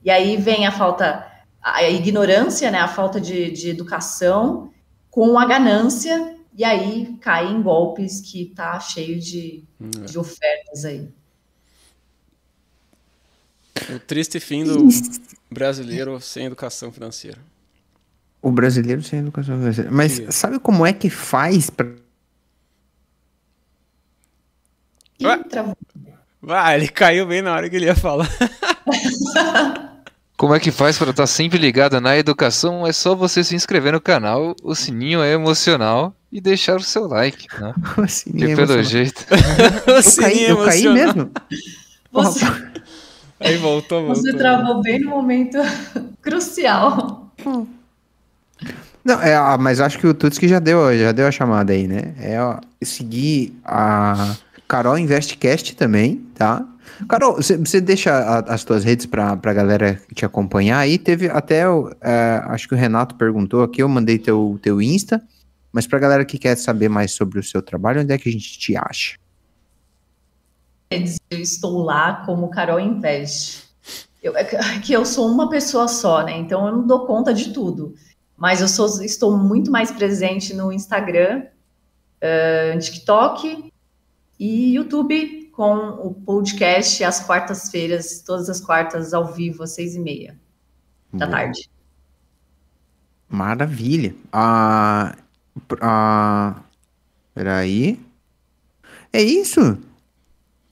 Speaker 3: E aí vem a falta, a ignorância, né, a falta de, de educação com a ganância, e aí cai em golpes que tá cheio de, hum, é. de ofertas aí.
Speaker 2: O triste fim do brasileiro sem educação financeira.
Speaker 1: O brasileiro sem educação financeira. Mas que... sabe como é que faz para.
Speaker 2: Vai, ele caiu bem na hora que ele ia falar.
Speaker 5: Como é que faz para estar tá sempre ligado na educação? É só você se inscrever no canal, o sininho é emocional e deixar o seu like, né? O sininho que é pelo jeito.
Speaker 1: o eu, caí, eu caí mesmo.
Speaker 3: Você...
Speaker 2: Aí voltou, voltou.
Speaker 3: Você travou bem no momento crucial.
Speaker 1: Não, é, ah, mas acho que o Tutski já deu, já deu a chamada aí, né? É ó, seguir a Carol Investcast também, tá? Carol, você deixa a, as tuas redes para a galera te acompanhar aí. Teve até, é, acho que o Renato perguntou aqui, eu mandei teu, teu Insta, mas para a galera que quer saber mais sobre o seu trabalho, onde é que a gente te acha?
Speaker 3: Eu estou lá como Carol Invest. Eu, é que eu sou uma pessoa só, né? Então eu não dou conta de tudo. Mas eu sou, estou muito mais presente no Instagram, uh, TikTok e YouTube com o podcast às quartas-feiras, todas as quartas ao vivo, às seis e meia da Boa. tarde.
Speaker 1: Maravilha. Ah, ah, peraí. É isso?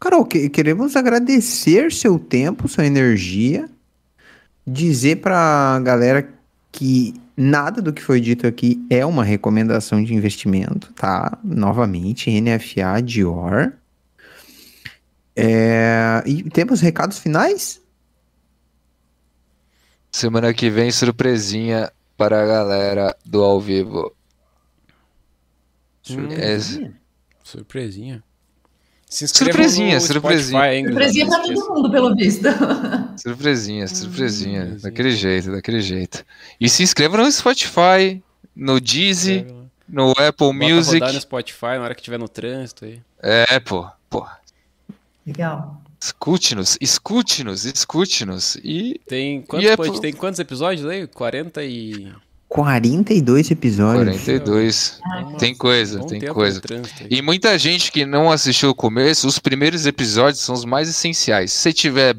Speaker 1: Carol, que, queremos agradecer seu tempo, sua energia, dizer para a galera que nada do que foi dito aqui é uma recomendação de investimento, tá? Novamente, NFA Dior. É... E temos recados finais?
Speaker 5: Semana que vem, surpresinha para a galera do ao vivo.
Speaker 2: Surpresinha? É... Surpresinha?
Speaker 5: Se surpresinha, surpresinha.
Speaker 3: surpresinha pra todo mundo, pelo visto.
Speaker 5: Surpresinha, surpresinha. Hum, daquele jeito, daquele jeito. E se inscreva no Spotify, no Deezy, no Apple Bota Music. Rodar
Speaker 2: no Spotify na hora que tiver no trânsito aí.
Speaker 5: É, pô, pô.
Speaker 3: Legal.
Speaker 5: Escute-nos, escute-nos, escute-nos. E.
Speaker 2: Tem quantos, e é pode, tem quantos episódios aí? 40 e.
Speaker 1: 42 episódios.
Speaker 5: 42. Ah, tem coisa, tem coisa. E muita gente que não assistiu o começo, os primeiros episódios são os mais essenciais. Se você tiver,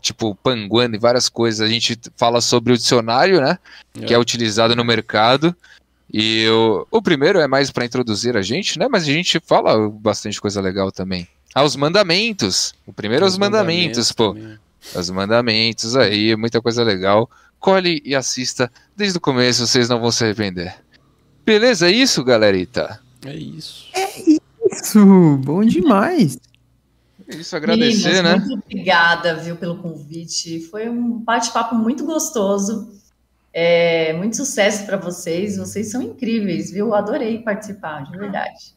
Speaker 5: tipo, panguando e várias coisas, a gente fala sobre o dicionário, né? É. Que é utilizado no mercado. E o, o primeiro é mais para introduzir a gente, né? Mas a gente fala bastante coisa legal também. Ah, os mandamentos. O primeiro é os mandamentos, mandamentos pô. Também. Os mandamentos aí, muita coisa legal colhe e assista desde o começo, vocês não vão se arrepender. Beleza, é isso, galerita?
Speaker 2: É isso.
Speaker 1: É isso, bom demais.
Speaker 5: É isso, agradecer, Meninas, né?
Speaker 3: Muito obrigada, viu, pelo convite. Foi um bate-papo muito gostoso. É, muito sucesso para vocês. Vocês são incríveis, viu? Adorei participar, de verdade.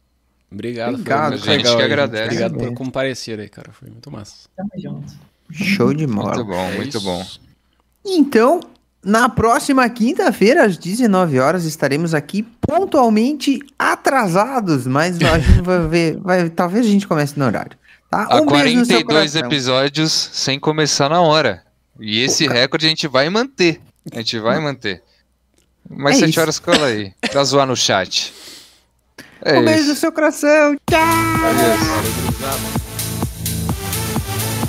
Speaker 2: Obrigado, Obrigado
Speaker 5: foi gente legal, que agradece.
Speaker 2: Obrigado por comparecer aí, cara. Foi muito massa.
Speaker 3: Tamo junto.
Speaker 1: Show de bola.
Speaker 5: Muito bom, é muito isso. bom.
Speaker 1: Então, na próxima quinta-feira, às 19 horas, estaremos aqui pontualmente atrasados, mas a gente vai ver, vai, talvez a gente comece no horário. Tá?
Speaker 5: Um Há 42 episódios sem começar na hora. E esse Pô, recorde a gente vai manter. A gente vai manter. Mais é 7 isso. horas cola aí, pra zoar no chat.
Speaker 1: É um isso. beijo no seu coração. Tchau! Adeus.